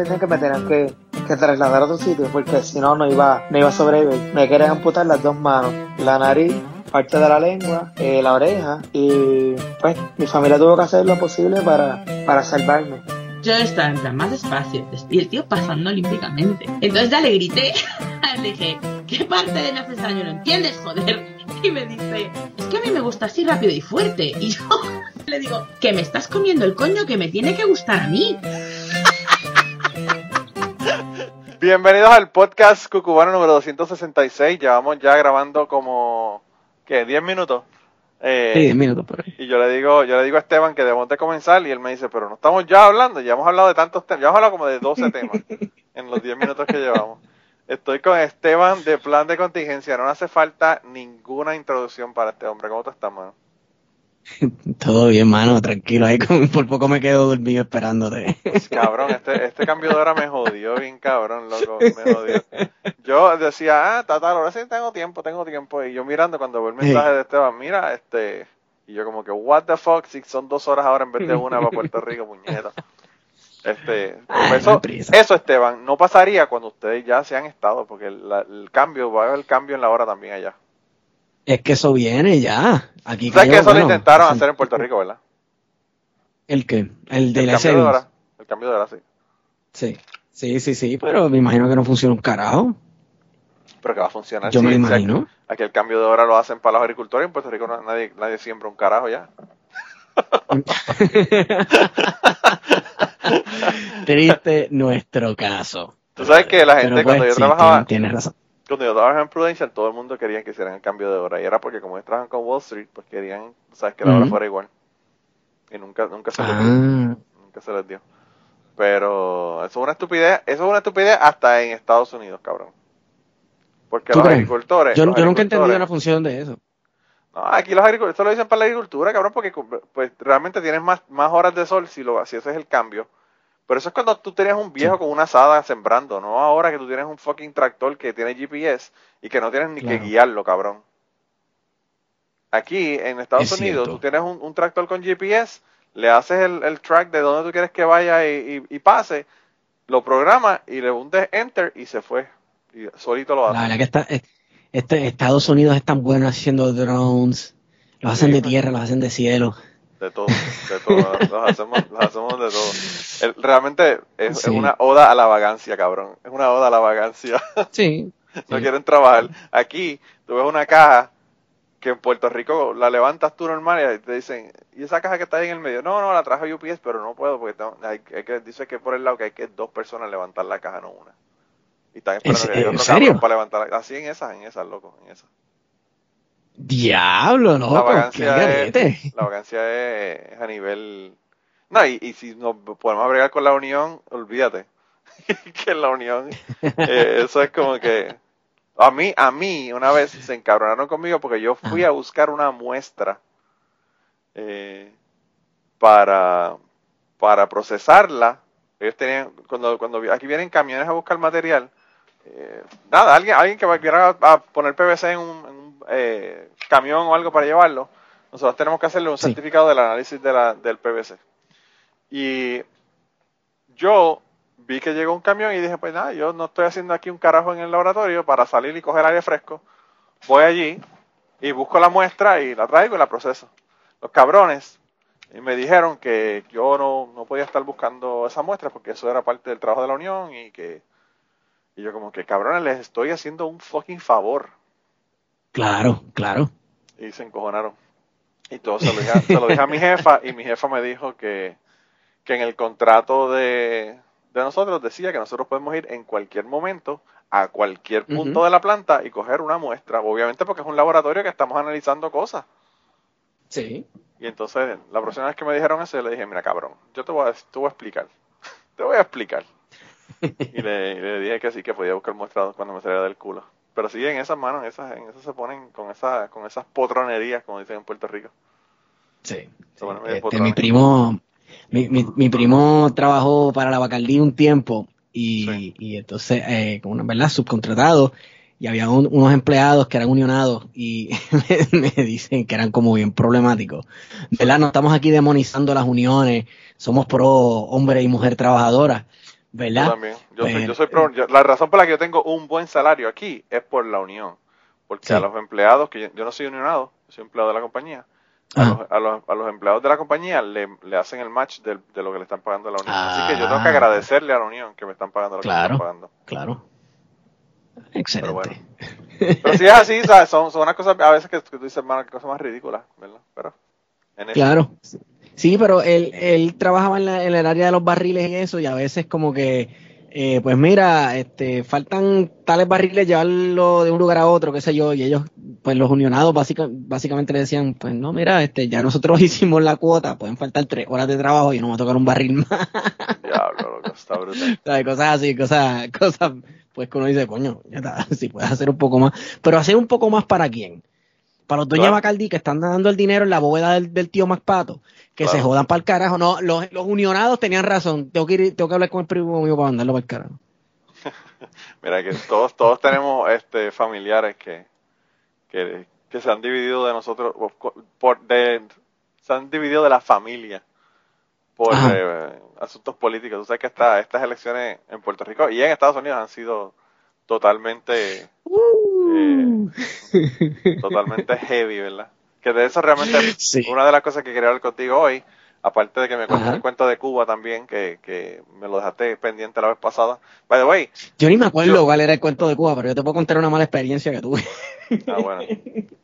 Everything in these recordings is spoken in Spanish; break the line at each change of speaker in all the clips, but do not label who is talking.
entendían que me tenían que, que trasladar a otro sitio porque si no, no iba, no iba a sobrevivir. Me querían amputar las dos manos, la nariz, parte de la lengua, eh, la oreja y pues mi familia tuvo que hacer lo posible para, para salvarme.
Yo estaba en plan más despacio y el tío pasando olímpicamente. Entonces ya le grité, le dije, ¿qué parte de haces daño no entiendes, joder? Y me dice, es que a mí me gusta así rápido y fuerte. Y yo le digo, que me estás comiendo el coño que me tiene que gustar a mí.
Bienvenidos al podcast Cucubano número 266. Llevamos ya grabando como, ¿qué? ¿10 minutos?
Eh, sí, 10 minutos por ahí.
Y yo le digo, yo le digo a Esteban que debemos de comenzar y él me dice, pero no estamos ya hablando, ya hemos hablado de tantos temas, ya hemos hablado como de 12 temas en los 10 minutos que llevamos. Estoy con Esteban de Plan de Contingencia. No hace falta ninguna introducción para este hombre. ¿Cómo tú estás, mano?
Todo bien, mano, tranquilo. Ahí por poco me quedo dormido esperándote.
Cabrón, este, este cambio de hora me jodió bien cabrón, loco. Me jodió. Yo decía, ah, tal, ahora sí tengo tiempo, tengo tiempo. Y yo mirando cuando veo el mensaje de Esteban, mira, este. Y yo como que, what the fuck, si son dos horas ahora en vez de una para Puerto Rico, puñeta. Este, eso, eso, Esteban, no pasaría cuando ustedes ya se han estado, porque el, cambio, va a haber cambio en la hora también allá.
Es que eso viene ya. Aquí
¿Sabes que eso lo intentaron hacer en Puerto Rico, verdad?
¿El qué? El de la
cambio de hora. El cambio de hora, sí.
Sí, sí, sí, sí, pero me imagino que no funciona un carajo.
Pero que va a funcionar.
Yo me imagino.
aquí, el cambio de hora lo hacen para los agricultores en Puerto Rico nadie, nadie siembra un carajo ya.
Triste nuestro caso.
Tú sabes que la gente cuando
pues,
yo trabajaba...
Tienes razón.
Cuando yo trabajaba en Prudential, todo el mundo quería que hicieran el cambio de hora. Y era porque como ellos trabajan con Wall Street, pues querían, sabes, que la hora fuera igual. Y nunca, nunca se les dio. Ah. Nunca se les dio. Pero eso es una estupidez, eso es una estupidez hasta en Estados Unidos, cabrón. Porque los agricultores.
Yo, nunca he entendido la función de eso.
No, aquí los agricultores, esto lo dicen para la agricultura, cabrón, porque pues realmente tienes más, más horas de sol si, lo, si ese es el cambio. Pero eso es cuando tú tenías un viejo con una asada sembrando, no ahora que tú tienes un fucking tractor que tiene GPS y que no tienes ni que guiarlo, cabrón. Aquí en Estados Unidos tú tienes un, tractor con GPS, le haces el, track de donde tú quieres que vaya y, pase, lo programa y le hundes enter y se fue. Y solito lo hace.
La verdad que está, este, Estados Unidos es tan bueno haciendo drones, los hacen de tierra, los hacen de cielo
de todo, de todo, los hacemos, hacemos de todo. realmente es, una oda a la vagancia, cabrón. Es una oda a la vagancia.
Sí.
no quieren trabajar. Aquí, tú ves una caja que en Puerto Rico la levantas tú normal y te dicen, ¿y esa caja que está ahí en el medio? No, no, la trajo UPS, pero no puedo porque hay, que, dice que por el lado que hay que dos personas levantar la caja, no una. Y están esperando que otro serio? para levantar Así en esas, en esas, loco, en esas.
Diablo, no.
La vacancia, es, la vacancia es a nivel. No, y, si nos podemos agregar con la unión, olvídate. que en la unión, eh, eso es como que. A mí, a mí, una vez se encabronaron conmigo porque yo fui a buscar una muestra eh, para, para procesarla. Ellos tenían, cuando, cuando aquí vienen camiones a buscar material, eh, nada, alguien, alguien que viera a, poner PVC en un, eh, camión o algo para llevarlo, nosotros tenemos que hacerle un certificado del análisis de la, del PVC. Y yo vi que llegó un camión y dije, pues nada, yo no estoy haciendo aquí un carajo en el laboratorio para salir y coger aire fresco. Voy allí y busco la muestra y la traigo y la proceso. Los cabrones y me dijeron que yo no, no podía estar buscando esa muestra porque eso era parte del trabajo de la unión y que y yo como que, cabrones, les estoy haciendo un fucking favor.
Claro, claro.
Y se encojonaron. Y todo se lo, dije, se lo dije a mi jefa y mi jefa me dijo que, que en el contrato de, de, nosotros decía que nosotros podemos ir en cualquier momento a cualquier punto de la planta y coger una muestra. Obviamente porque es un laboratorio que estamos analizando cosas.
Sí.
Y entonces, la próxima vez que me dijeron eso, yo le dije, mira cabrón, yo te voy a, te voy a explicar. te voy a explicar. y le, dije que sí, que podía buscar muestrados cuando me saliera del culo. Pero sí, en esas manos, en esas, en esas se ponen con, esa, con esas potronerías, como dicen en Puerto Rico.
Sí. Este, mi primo mi, mi, primo trabajó para la Bacardí un tiempo y, y entonces, eh, como una verdad, subcontratado y había unos empleados que eran unionados y me, dicen que eran como bien problemáticos. ¿Verdad? No estamos aquí demonizando las uniones, somos pro hombre y mujer trabajadora, ¿verdad?
Yo también. Yo soy, yo soy pro, la razón por la que yo tengo un buen salario aquí es por la unión. Porque a los empleados, que yo, no soy unionado, soy empleado de la compañía, a los, a, los, a los, empleados de la compañía le, le hacen el match de, de, lo que le están pagando a la unión. Así que yo tengo que ah. agradecerle a la unión que me están pagando lo que me están pagando.
Claro, Excelente.
Pero, si es así, ¿sabes? Son, son unas cosas a veces que, tú dices, hermano, que cosas más ridículas, ¿verdad? Pero,
en claro. Sí, pero él, él trabajaba en, la, en el área de los barriles y eso, y a veces como que eh, pues mira, este, faltan tales barriles, llevarlo de un lugar a otro, qué sé yo, y ellos, pues los unionados básicamente le decían, pues no, mira, este, ya nosotros hicimos la cuota, pueden faltar tres horas de trabajo y no va a tocar un barril más.
Diablo, loco, está brutal.
Cosas así, cosas, cosas, pues que uno dice, coño, ya está, si puedes hacer un poco más, pero hacer un poco más para quién? Para los dueños de Bacardi que están dando el dinero en la bóveda del, del tío Pato que se jodan para el carajo. No, los, los, unionados tenían razón. Tengo que, ir, tengo que hablar con el primo mío para mandarlo para el carajo.
Mira que todos, todos tenemos este familiares que, que, que se han dividido de nosotros, por, de, se han dividido de la familia por eh, asuntos políticos. Tú sabes que esta, estas elecciones en Puerto Rico y en Estados Unidos han sido totalmente, uh. eh, totalmente heavy, ¿verdad? Que de eso realmente una de las cosas que quería hablar contigo hoy, aparte de que me cuentes el cuento de Cuba también, que, que me lo dejaste pendiente la vez pasada. By the way.
Yo ni me acuerdo cuál era el cuento de Cuba, pero yo te puedo contar una mala experiencia que tuve.
Ah, bueno.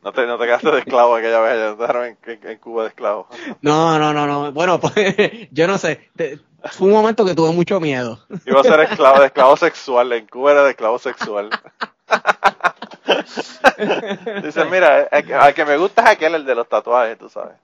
No te, no te quedaste de esclavo aquella vez, ya te dejaron en, Cuba de esclavo.
No, no, no, no. Bueno, pues yo no sé. fue un momento que tuve mucho miedo.
Iba a ser esclavo, de esclavo sexual. En Cuba era de esclavo sexual. Dice, mira, al que me gusta es aquel, el de los tatuajes, tú sabes.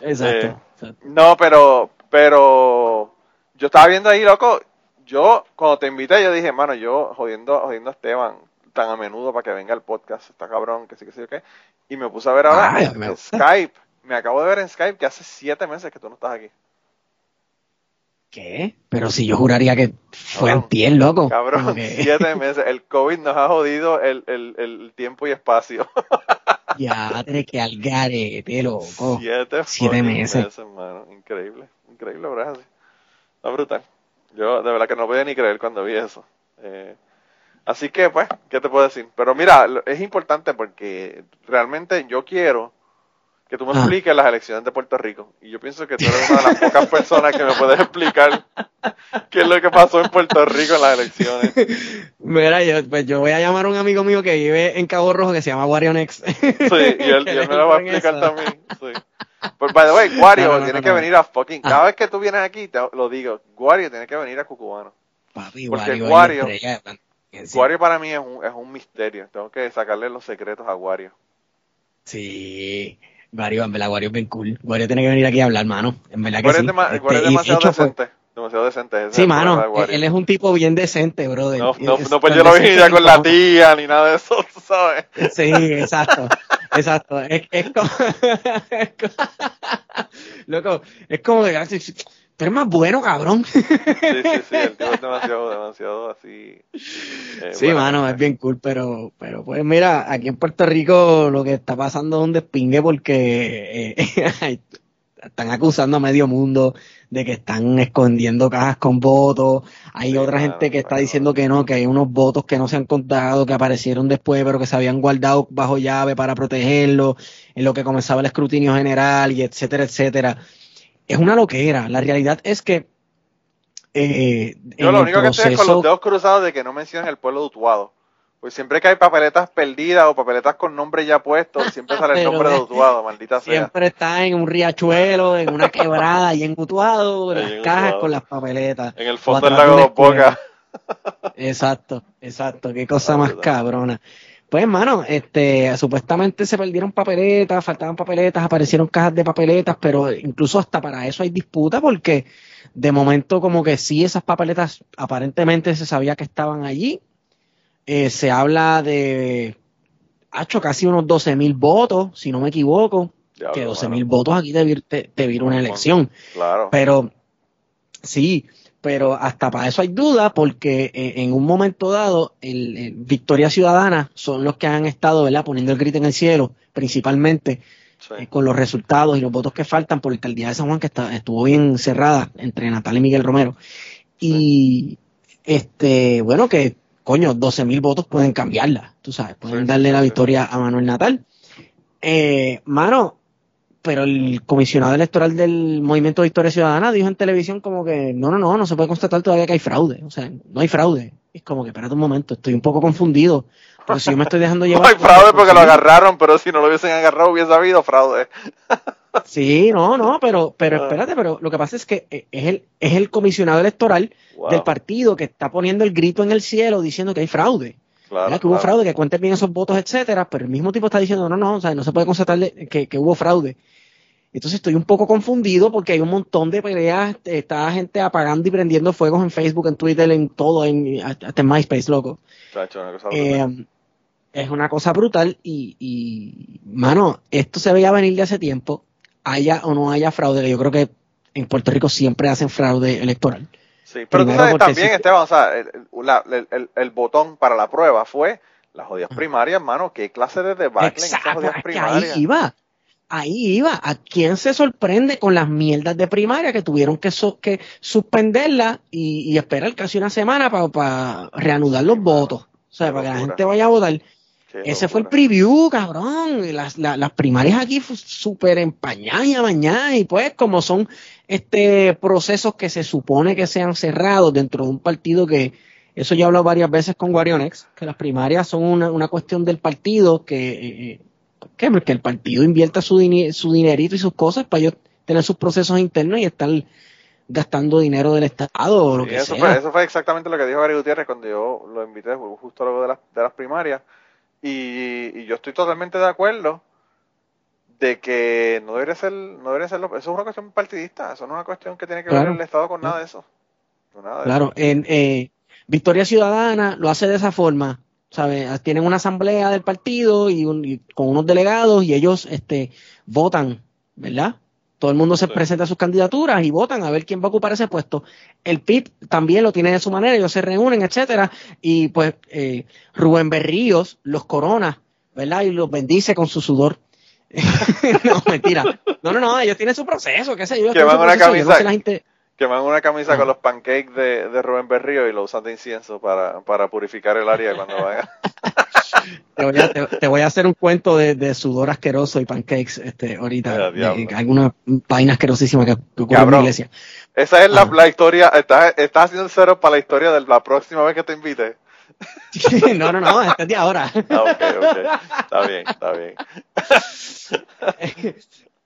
Exacto.
Eh, no, pero, pero yo estaba viendo ahí, loco, yo cuando te invité, yo dije, mano, yo jodiendo, jodiendo a Esteban tan a menudo para que venga el podcast, está cabrón, que sí, que sí, que Y me puse a ver ahora en Skype, me acabo de ver en Skype que hace siete meses que tú no estás aquí.
¿Qué? Pero si yo juraría que fue antier, loco.
Cabrón, siete meses. El COVID nos ha jodido el, el, el tiempo y espacio.
ya, que algarete, loco.
Siete, siete meses. hermano. Increíble, increíble, ¿verdad? Está brutal. Yo de verdad que no podía ni creer cuando vi eso. Eh, así que, pues, ¿qué te puedo decir? Pero mira, es importante porque realmente yo quiero que tú me ah. expliques las elecciones de Puerto Rico. Y yo pienso que tú eres una de las pocas personas que me puedes explicar qué es lo que pasó en Puerto Rico en las elecciones.
Mira, yo, pues yo voy a llamar a un amigo mío que vive en Cabo Rojo que se llama Wario Next.
Sí, y él, me lo va a explicar también. Sí. Pues, by the way, Wario tiene que venir a fucking. Cada ah. vez que tú vienes aquí, te lo digo, Wario tiene que venir a Cucubano. Papi, Porque Wario, Wario, para mí es un, es un misterio. Tengo que sacarle los secretos a Wario.
Sí. Wario, en verdad, Wario es bien cool. Wario tiene que venir aquí a hablar, mano. En verdad que
sí. es, este, demasiado decente. Demasiado decente.
Sí, mano. Él es un tipo bien decente, brother.
No, no, no pues yo no vine ya con la tía ni nada de eso, ¿sabes?
Sí, exacto. exacto. Es, es como. Loco, es como de pero es más bueno, cabrón.
Sí, sí, sí, el es demasiado, demasiado así.
Eh, sí, mano, es bien cool, pero, pero pues mira, aquí en Puerto Rico lo que está pasando es un despingue porque eh, están acusando a medio mundo de que están escondiendo cajas con votos. Hay otra gente que está diciendo que no, que hay unos votos que no se han contado, que aparecieron después, pero que se habían guardado bajo llave para protegerlo, en lo que comenzaba el escrutinio general y etcétera, etcétera es una loquera. La realidad es que.
Eh, Yo lo único que estoy es con los dedos cruzados de que no mencionen el pueblo de Utuado. Pues siempre que hay papeletas perdidas o papeletas con nombre ya puesto, siempre sale el nombre de Utuado, maldita
sea. Siempre está en un riachuelo, en una quebrada y en Utuado, en las cajas con las papeletas.
En el fondo del lago de Boca.
Exacto, exacto, qué cosa más cabrona. Pues, hermano, este, supuestamente se perdieron papeletas, faltaban papeletas, aparecieron cajas de papeletas, pero incluso hasta para eso hay disputa porque de momento como que sí esas papeletas aparentemente se sabía que estaban allí. Eh, se habla de, ha hecho casi unos 12 mil votos, si no me equivoco, que 12 mil votos aquí te, te, te una elección.
Claro.
Pero sí, pero hasta para eso hay duda porque eh, en un momento dado el, Victoria Ciudadana son los que han estado ¿verdad? poniendo el grito en el cielo principalmente eh, con los resultados y los votos que faltan por la alcaldía de San Juan que está, estuvo bien cerrada entre Natal y Miguel Romero y este, bueno, que coño, 12 mil votos pueden cambiarla, tú sabes, pueden darle la victoria a Manuel Natal. Eh, mano, pero el comisionado electoral del Movimiento de Historia Ciudadana dijo en televisión como que no, no, no, no se puede constatar todavía que hay fraude. O sea, no hay fraude. Es como que, espérate un momento, estoy un poco confundido. Porque si yo me estoy dejando llevar...
no hay fraude porque lo agarraron, pero si no lo hubiesen agarrado hubiese habido fraude.
sí, no, no, pero, pero ah. espérate, pero lo que pasa es que es el, es el comisionado electoral del partido que está poniendo el grito en el cielo diciendo que hay fraude. Claro, que hubo fraude, que cuenten bien esos votos, etcétera, pero el mismo tipo está diciendo, no, no, o sea, no se puede constatar que, que hubo fraude. Entonces estoy un poco confundido porque hay un montón de peleas, está gente apagando y prendiendo fuegos en Facebook, en Twitter, en todo, en, hasta en MySpace, loco. Eh, es una cosa brutal y, y, mano, esto se veía venir de hace tiempo, haya o no haya fraude, yo creo que en Puerto Rico siempre hacen fraude electoral.
Sí, pero tú sabes también, Esteban, o sea, el, el, botón para la prueba fue las jodidas primarias, mano, qué clase de debate en esas jodidas primarias.
Ahí iba ahí iba. ¿A quién se sorprende con las mierdas de primaria que tuvieron que, que suspenderla y, esperar casi una semana para reanudar los votos? O sea, para que la gente vaya a votar. Ese fue el preview, cabrón. Las, las, primarias aquí súper empañadas y amañadas. Y pues, como son este procesos que se supone que sean cerrados dentro de un partido que, eso ya he hablado varias veces con Guarionex, que las primarias son una, una cuestión del partido que eh, eh, que, que el partido invierta su, su dinerito y sus cosas para ellos tener sus procesos internos y estar gastando dinero del Estado o lo que
eso
sea.
Fue, eso fue exactamente lo que dijo Gary Gutiérrez cuando yo lo invité justo luego de las, de las primarias. Y, yo estoy totalmente de acuerdo de que no debería ser, no debería ser, eso es una cuestión partidista, eso no es una cuestión que tiene que ver el Estado con nada de eso.
claro, en eh, Victoria Ciudadana lo hace de esa forma, ¿sabes? Tienen una asamblea del partido y, con unos delegados y ellos este, votan, ¿verdad? Todo el mundo se presenta a sus candidaturas y votan a ver quién va a ocupar ese puesto. El PIB también lo tiene de su manera, ellos se reúnen, etcétera, y pues eh, Rubén Berríos los corona, ¿verdad? Y los bendice con su sudor. no, mentira. No, no, no, ellos tienen su proceso, qué sé yo.
Que van una camisa, queman una camisa con los pancakes de, de, Rubén Berrío y lo usan de incienso para, para purificar el área cuando vaya.
te, voy a, te, voy a, hacer un cuento de, de, sudor asqueroso y pancakes este, ahorita. alguna vaina asquerosísima que, ocurre en la iglesia.
Esa es la, la historia. Estás, estás haciendo cero para la historia de la próxima vez que te invite.
no, no, no, este es de ahora.
Ah, ok, ok. Está bien, está bien.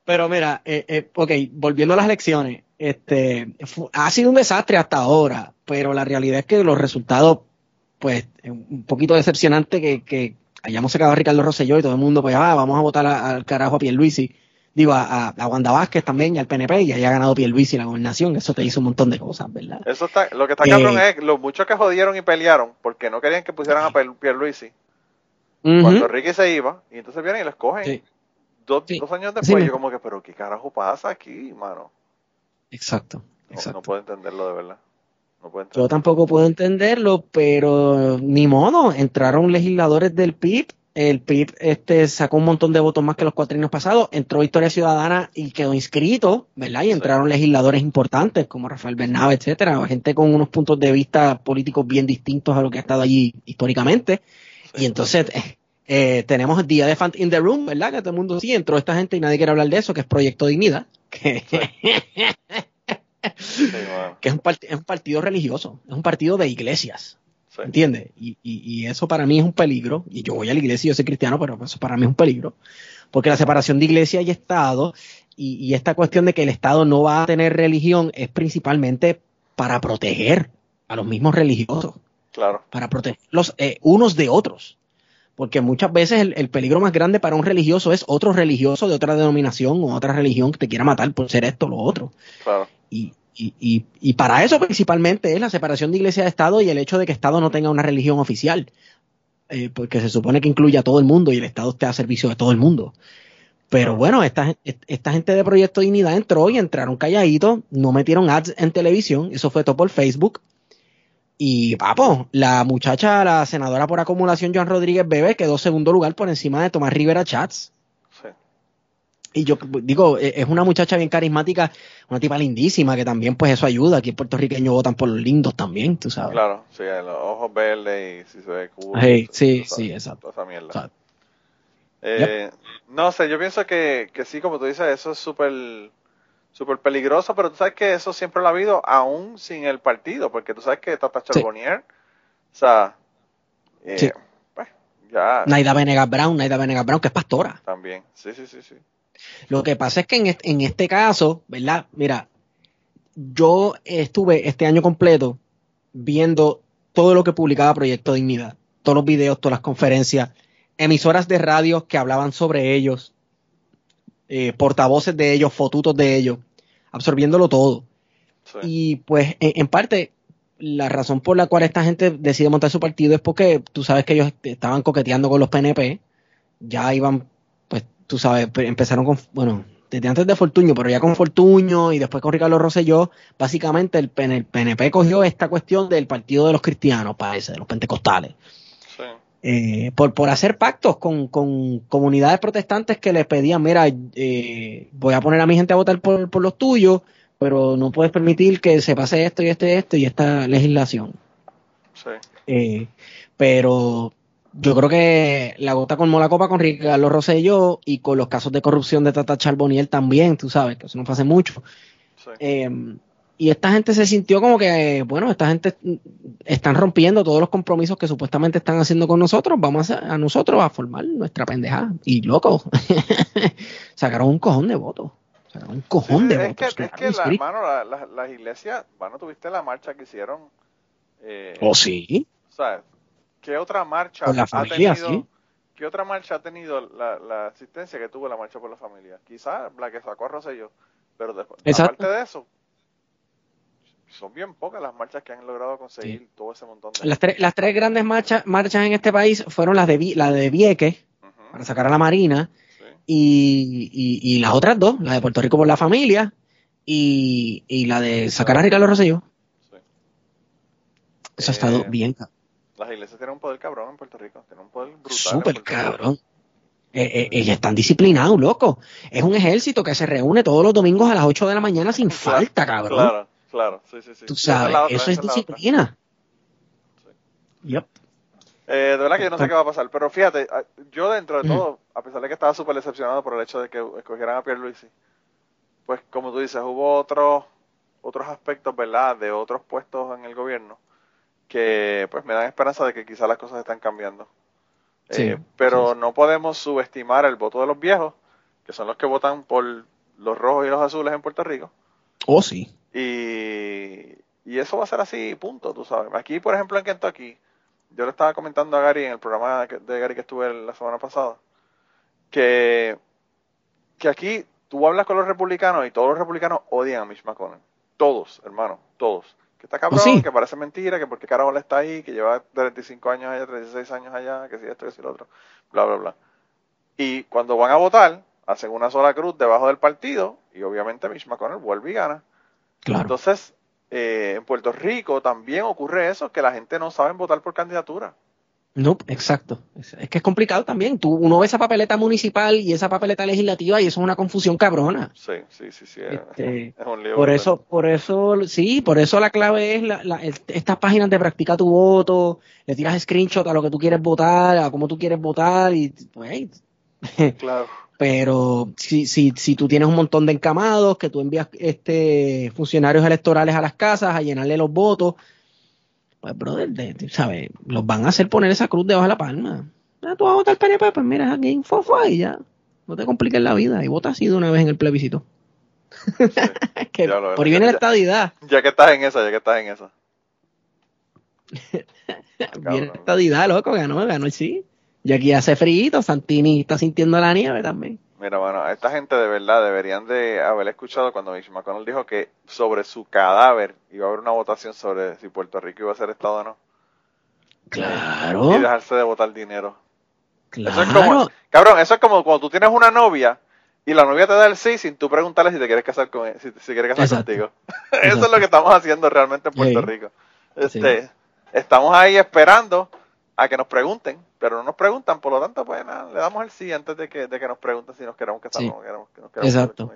Pero mira, eh, eh, ok, volviendo a las elecciones, este, ha sido un desastre hasta ahora, pero la realidad es que los resultados, pues, un poquito decepcionante que, que hayamos sacado a Ricardo Rosselló y todo el mundo, pues, ah, vamos a votar al carajo a Pierluisi, digo, a, a, Wanda Vázquez también y al PNP y haya ganado Pierluisi la gobernación, eso te hizo un montón de cosas, ¿verdad?
Eso está, lo que está cabrón eh, es los muchos que jodieron y pelearon porque no querían que pusieran a Pierluisi. Cuando Ricky se iba, y entonces vienen y lo escogen. Dos, años después, yo como que, pero ¿qué carajo pasa aquí, mano?
Exacto.
No, puedo entenderlo de verdad.
Yo tampoco puedo entenderlo, pero ni modo, entraron legisladores del PIB, el PIB este sacó un montón de votos más que los cuatro años pasados, entró Historia Ciudadana y quedó inscrito, ¿verdad? Y entraron legisladores importantes como Rafael Bernabe, etcétera, gente con unos puntos de vista políticos bien distintos a lo que ha estado allí históricamente. Y entonces eh, eh, tenemos el Día de Fan in the Room, ¿verdad? Que todo el mundo sí entró esta gente y nadie quiere hablar de eso, que es Proyecto Dignidad. Que, es, un partido religioso, es un partido de iglesias. ¿Entiendes? Y, eso para mí es un peligro. Y yo voy a la iglesia, yo soy cristiano, pero eso para mí es un peligro. Porque la separación de iglesia y Estado, y, esta cuestión de que el Estado no va a tener religión, es principalmente para proteger a los mismos religiosos.
Claro.
Para protegerlos eh, unos de otros porque muchas veces el, peligro más grande para un religioso es otro religioso de otra denominación o otra religión que te quiera matar por ser esto o lo otro. Y, y, y, para eso principalmente es la separación de iglesia de Estado y el hecho de que Estado no tenga una religión oficial, eh, porque se supone que incluye a todo el mundo y el Estado esté a servicio de todo el mundo. Pero bueno, esta, esta gente de Proyecto Dignidad entró y entraron calladitos, no metieron ads en televisión, eso fue todo por Facebook, y papo, la muchacha, la senadora por acumulación, Joan Rodríguez Bebe, quedó segundo lugar por encima de Tomás Rivera Chats. Sí. Y yo digo, e, es una muchacha bien carismática, una tipa lindísima, que también pues eso ayuda. Aquí puertorriqueños votan por los lindos también, tú sabes.
Claro, sí, los ojos verdes y si se ve cool.
sí, sí, exacto.
esa mierda. Eh, no sé, yo pienso que, que sí, como tú dices, eso es súper súper peligroso, pero tú sabes que eso siempre lo ha habido aún sin el partido, porque tú sabes que Tata Charbonnier, o sea, eh, pues, ya.
Naida Venegas Brown, Naida Venegas Brown, que es pastora.
También, sí, sí, sí, sí.
Lo que pasa es que en este, en este caso, ¿verdad? Mira, yo estuve este año completo viendo todo lo que publicaba Proyecto Dignidad, todos los videos, todas las conferencias, emisoras de radio que hablaban sobre ellos, eh, portavoces de ellos, fotutos de ellos, absorbiéndolo todo. Y pues en, parte la razón por la cual esta gente decide montar su partido es porque tú sabes que ellos estaban coqueteando con los PNP, ya iban, tú sabes, empezaron con, bueno, desde antes de Fortuño, pero ya con Fortuño y después con Ricardo Rosselló, básicamente el, PNP cogió esta cuestión del partido de los cristianos, parece, de los pentecostales. Eh, por, por hacer pactos con, con, comunidades protestantes que les pedían, mira, eh, voy a poner a mi gente a votar por, por, los tuyos, pero no puedes permitir que se pase esto y esto y esto y esta legislación.
Sí.
Eh, pero yo creo que la gota colmó la copa con Ricardo Rosselló y con los casos de corrupción de Tata Charboniel también, tú sabes, que eso no pasa mucho. Sí y esta gente se sintió como que, bueno, esta gente están rompiendo todos los compromisos que supuestamente están haciendo con nosotros, vamos a, nosotros a formar nuestra pendejada. Y loco, sacaron un cojón de votos. Sacaron un cojón de votos.
es que, la, hermano, las iglesias, bueno, tuviste la marcha que hicieron.
Eh, ¿Oh, sí?
¿Sabes? ¿Qué otra marcha ha tenido? ¿Qué otra marcha ha tenido la, asistencia que tuvo la marcha por la familia? Quizás la que sacó a Rosselló. Pero después, aparte de eso, son bien pocas las marchas que han logrado conseguir todo ese montón de...
Las, las tres grandes marchas, marchas en este país fueron las de, la de Vieques, para sacar a la Marina, y, y, las otras dos, la de Puerto Rico por la familia, y, y la de sacar a Ricardo Rosselló. Eso ha estado eh, bien.
Las iglesias tienen un poder cabrón en Puerto Rico, tienen un poder brutal.
Súper cabrón. Eh, eh, están disciplinados, loco. Es un ejército que se reúne todos los domingos a las 8 de la mañana sin falta, cabrón.
Claro. Claro, sí, sí, sí.
Tú sabes, eso es disciplina.
Yep. Eh, de verdad que yo no sé qué va a pasar, pero fíjate, yo dentro de todo, a pesar de que estaba súper decepcionado por el hecho de que escogieran a Pierre Luisi, pues como tú dices, hubo otros otros aspectos, ¿verdad?, de otros puestos en el gobierno que pues me dan esperanza de que quizás las cosas están cambiando. Sí, eh, pero no podemos subestimar el voto de los viejos, que son los que votan por los rojos y los azules en Puerto Rico.
Oh, sí.
Y, y eso va a ser así, punto, tú sabes. Aquí, por ejemplo, en Kentucky, yo le estaba comentando a Gary en el programa de Gary que estuve la semana pasada, que, que aquí tú hablas con los republicanos y todos los republicanos odian a Mitch McConnell. Todos, hermano, todos. Que está cabrón, que parece mentira, que porque carajo está ahí, que lleva 35 años allá, 36 años allá, que si esto, que si lo otro, bla, bla, bla. Y cuando van a votar, hacen una sola cruz debajo del partido y obviamente Mitch McConnell vuelve y gana. Entonces, eh, en Puerto Rico también ocurre eso, que la gente no sabe votar por candidatura.
No, exacto. Es, que es complicado también. Tú, uno ve esa papeleta municipal y esa papeleta legislativa y eso es una confusión cabrona.
Sí, sí, sí, sí.
Este, por eso, por eso, sí, por eso la clave es la, estas páginas de practica tu voto, le tiras screenshot a lo que tú quieres votar, a cómo tú quieres votar y pues,
claro.
Pero si, si, si tú tienes un montón de encamados, que tú envías este funcionarios electorales a las casas a llenarle los votos, pues, brother, ¿sabes? Los van a hacer poner esa cruz debajo de la palma. Ah, tú vas a votar PNP, pues mira, aquí fofo y ya. No te compliques la vida y vota así de una vez en el plebiscito. por ahí viene la estadidad.
Ya que estás en esa, ya que estás en esa.
viene la estadidad, loco, ganó, ganó el sí. Y aquí hace frío, Santini está sintiendo la nieve también.
Mira, bueno, esta gente de verdad deberían de haber escuchado cuando Mitch McConnell dijo que sobre su cadáver iba a haber una votación sobre si Puerto Rico iba a ser Estado o no.
Claro.
Y dejarse de votar dinero. Claro. Eso es como, cabrón, eso es como cuando tú tienes una novia y la novia te da el sí sin tú preguntarle si te quieres casar con él, si, si quieres casar contigo. eso es lo que estamos haciendo realmente en Puerto Rico. Este, estamos ahí esperando a que nos pregunten, pero no nos preguntan, por lo tanto, pues nada, le damos el sí antes de que, de que nos pregunten si nos queremos que sí. queremos,
Exacto.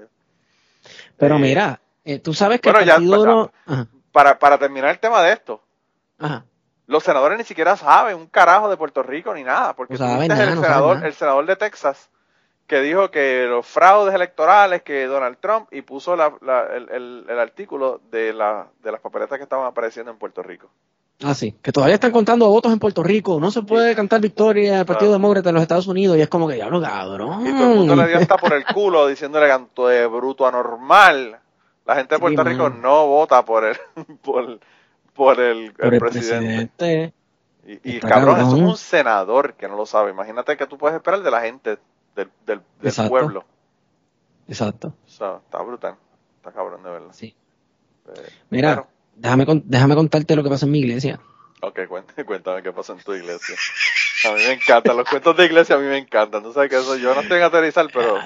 Pero eh, mira, eh, tú sabes que
bueno, ya, para, para terminar el tema de esto, los senadores ni siquiera saben un carajo de Puerto Rico ni nada, porque el, senador, el senador de Texas que dijo que los fraudes electorales que Donald Trump y puso el, el, artículo de, la, de las papeletas que estaban apareciendo en Puerto Rico.
Ah, sí, que todavía están contando votos en Puerto Rico, no se puede cantar victoria al Partido Demócrata en los Estados Unidos y es como que ya lo cabrón.
Y todo el mundo le dio hasta por el culo diciéndole canto de bruto anormal. La gente de Puerto Rico no vota por el, por, por el, presidente. Y, cabrón, eso es un senador que no lo sabe. Imagínate que tú puedes esperar de la gente del, del, pueblo.
Exacto.
está brutal. Está cabrón, de verdad.
Sí. Eh, Mira, déjame, déjame contarte lo que pasa en mi iglesia.
Ok, cuéntame, qué pasa en tu iglesia. A mí me encantan, los cuentos de iglesia a mí me encantan. Tú sabes que eso, yo no estoy en aterrizar, pero...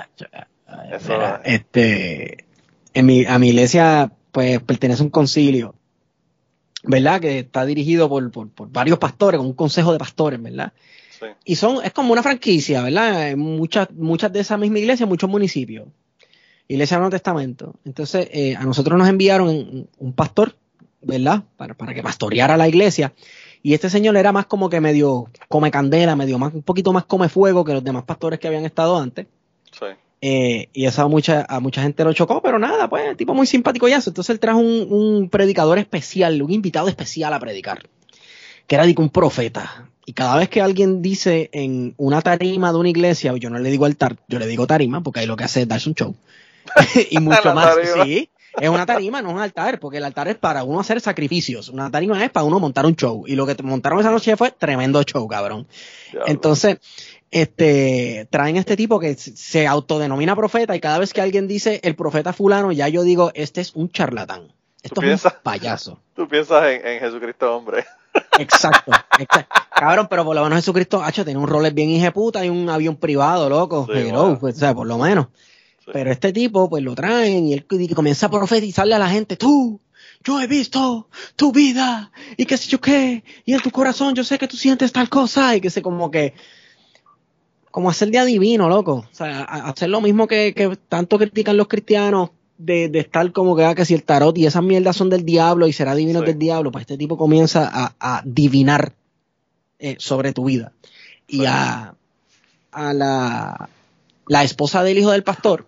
Eso, este, en mi, a mi iglesia, pues, pertenece a un concilio, ¿verdad? Que está dirigido por, por, por varios pastores, un consejo de pastores, ¿verdad? Y son, es como una franquicia, ¿verdad? Muchas, muchas de esas mismas iglesias, muchos municipios. Iglesia del Nuevo Testamento. Entonces, eh, a nosotros nos enviaron un pastor, ¿verdad? Para, para, que pastoreara la iglesia. Y este señor era más como que medio come candela, medio más, un poquito más come fuego que los demás pastores que habían estado antes. Sí. Eh, y eso a mucha, a mucha gente lo chocó, pero nada, pues, tipo muy simpático ya. Entonces él trajo un, un predicador especial, un invitado especial a predicar, que era un profeta. Y cada vez que alguien dice en una tarima de una iglesia, yo no le digo altar, yo le digo tarima, porque ahí lo que hace es darse un show. y mucho más. Sí, es una tarima, no es un altar, porque el altar es para uno hacer sacrificios. Una tarima es para uno montar un show. Y lo que montaron esa noche fue tremendo show, cabrón. Entonces, este, traen este tipo que se autodenomina profeta y cada vez que alguien dice el profeta fulano, ya yo digo, este es un charlatán. Esto es un payaso.
Tú piensas en, en Jesucristo hombre.
Exacto, Cabrón, pero por lo menos Jesucristo, hacho, tiene un rol bien hijeputa y un avión privado, loco. pues, o sea, por lo menos. Pero este tipo, pues lo traen y él comienza a profetizarle a la gente, tú, yo he visto tu vida y qué sé yo qué, y en tu corazón yo sé que tú sientes tal cosa y que sé como que, como hacer de adivino, loco. O sea, hacer lo mismo que, que tanto critican los cristianos de, de, estar como que, ah, que si el tarot y esas mierdas son del diablo y será divino del diablo, pues este tipo comienza a, a divinar eh, sobre tu vida. Y a, a la, la esposa del hijo del pastor,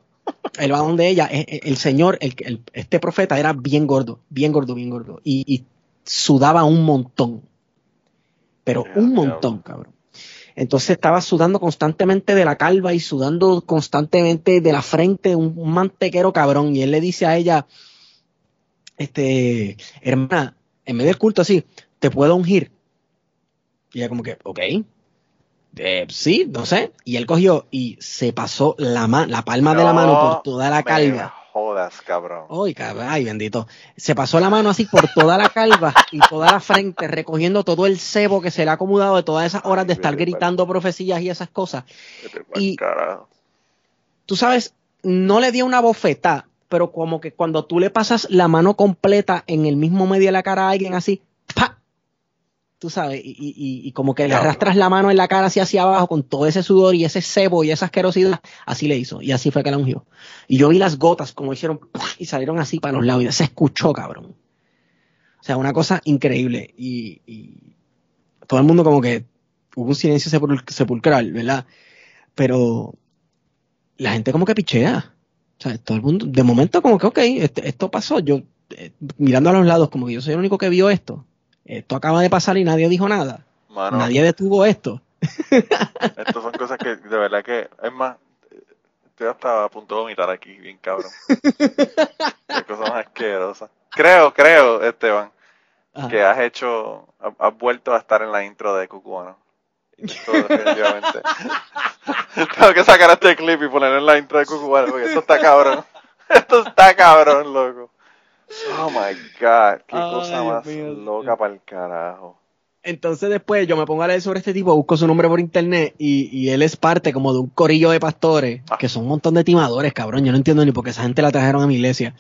él va donde ella, eh, eh, el, señor, el, este profeta era bien gordo, bien gordo, bien gordo, y, y sudaba un montón, pero un montón, cabrón. Entonces estaba sudando constantemente de la calva y sudando constantemente de la frente, un, mantequero cabrón. Y él le dice a ella, este, hermana, en medio del culto así, ¿te puedo ungir? Y ella como que, ok. Eh, sí, no sé. Y él cogió y se pasó la, la palma de la mano por toda la calva
jodas, cabrón.
Uy, cabrón, ay, bendito. Se pasó la mano así por toda la calva y toda la frente, recogiendo todo el cebo que se le ha acomodado de todas esas horas de estar gritando profecías y esas cosas. Y tú sabes, no le dio una bofeta, pero como que cuando tú le pasas la mano completa en el mismo medio de la cara a alguien así. Tú sabes, y, y, y como que le arrastras la mano en la cara hacia, hacia abajo con todo ese sudor y ese cebo y esa asquerosidad, así le hizo, y así fue que la ungió. Y yo vi las gotas como hicieron y salieron así para los lados y se escuchó, cabrón. O sea, una cosa increíble. Y, y todo el mundo como que hubo un silencio sepulcral, ¿verdad? Pero la gente como que pichea. O sea, todo el mundo, de momento como que, ok, este, esto pasó. Yo, eh, mirando a los lados, como que yo soy el único que vio esto esto acaba de pasar y nadie dijo nada. nadie detuvo esto.
Estas son cosas que de verdad que, es más, estoy hasta a punto de vomitar aquí, bien cabrón. Qué cosa más asquerosa. Creo, creo, Esteban, que has hecho, has, vuelto a estar en la intro de Cucubano. definitivamente. Tengo que sacar este clip y ponerlo en la intro de Cucubano porque esto está cabrón. Esto está cabrón, loco. Oh my god, qué cosa más loca para el carajo.
Entonces después yo me pongo a leer sobre este tipo, busco su nombre por internet y, y él es parte como de un corillo de pastores, ah. que son un montón de timadores, cabrón. Yo no entiendo ni por qué esa gente la trajeron a mi iglesia.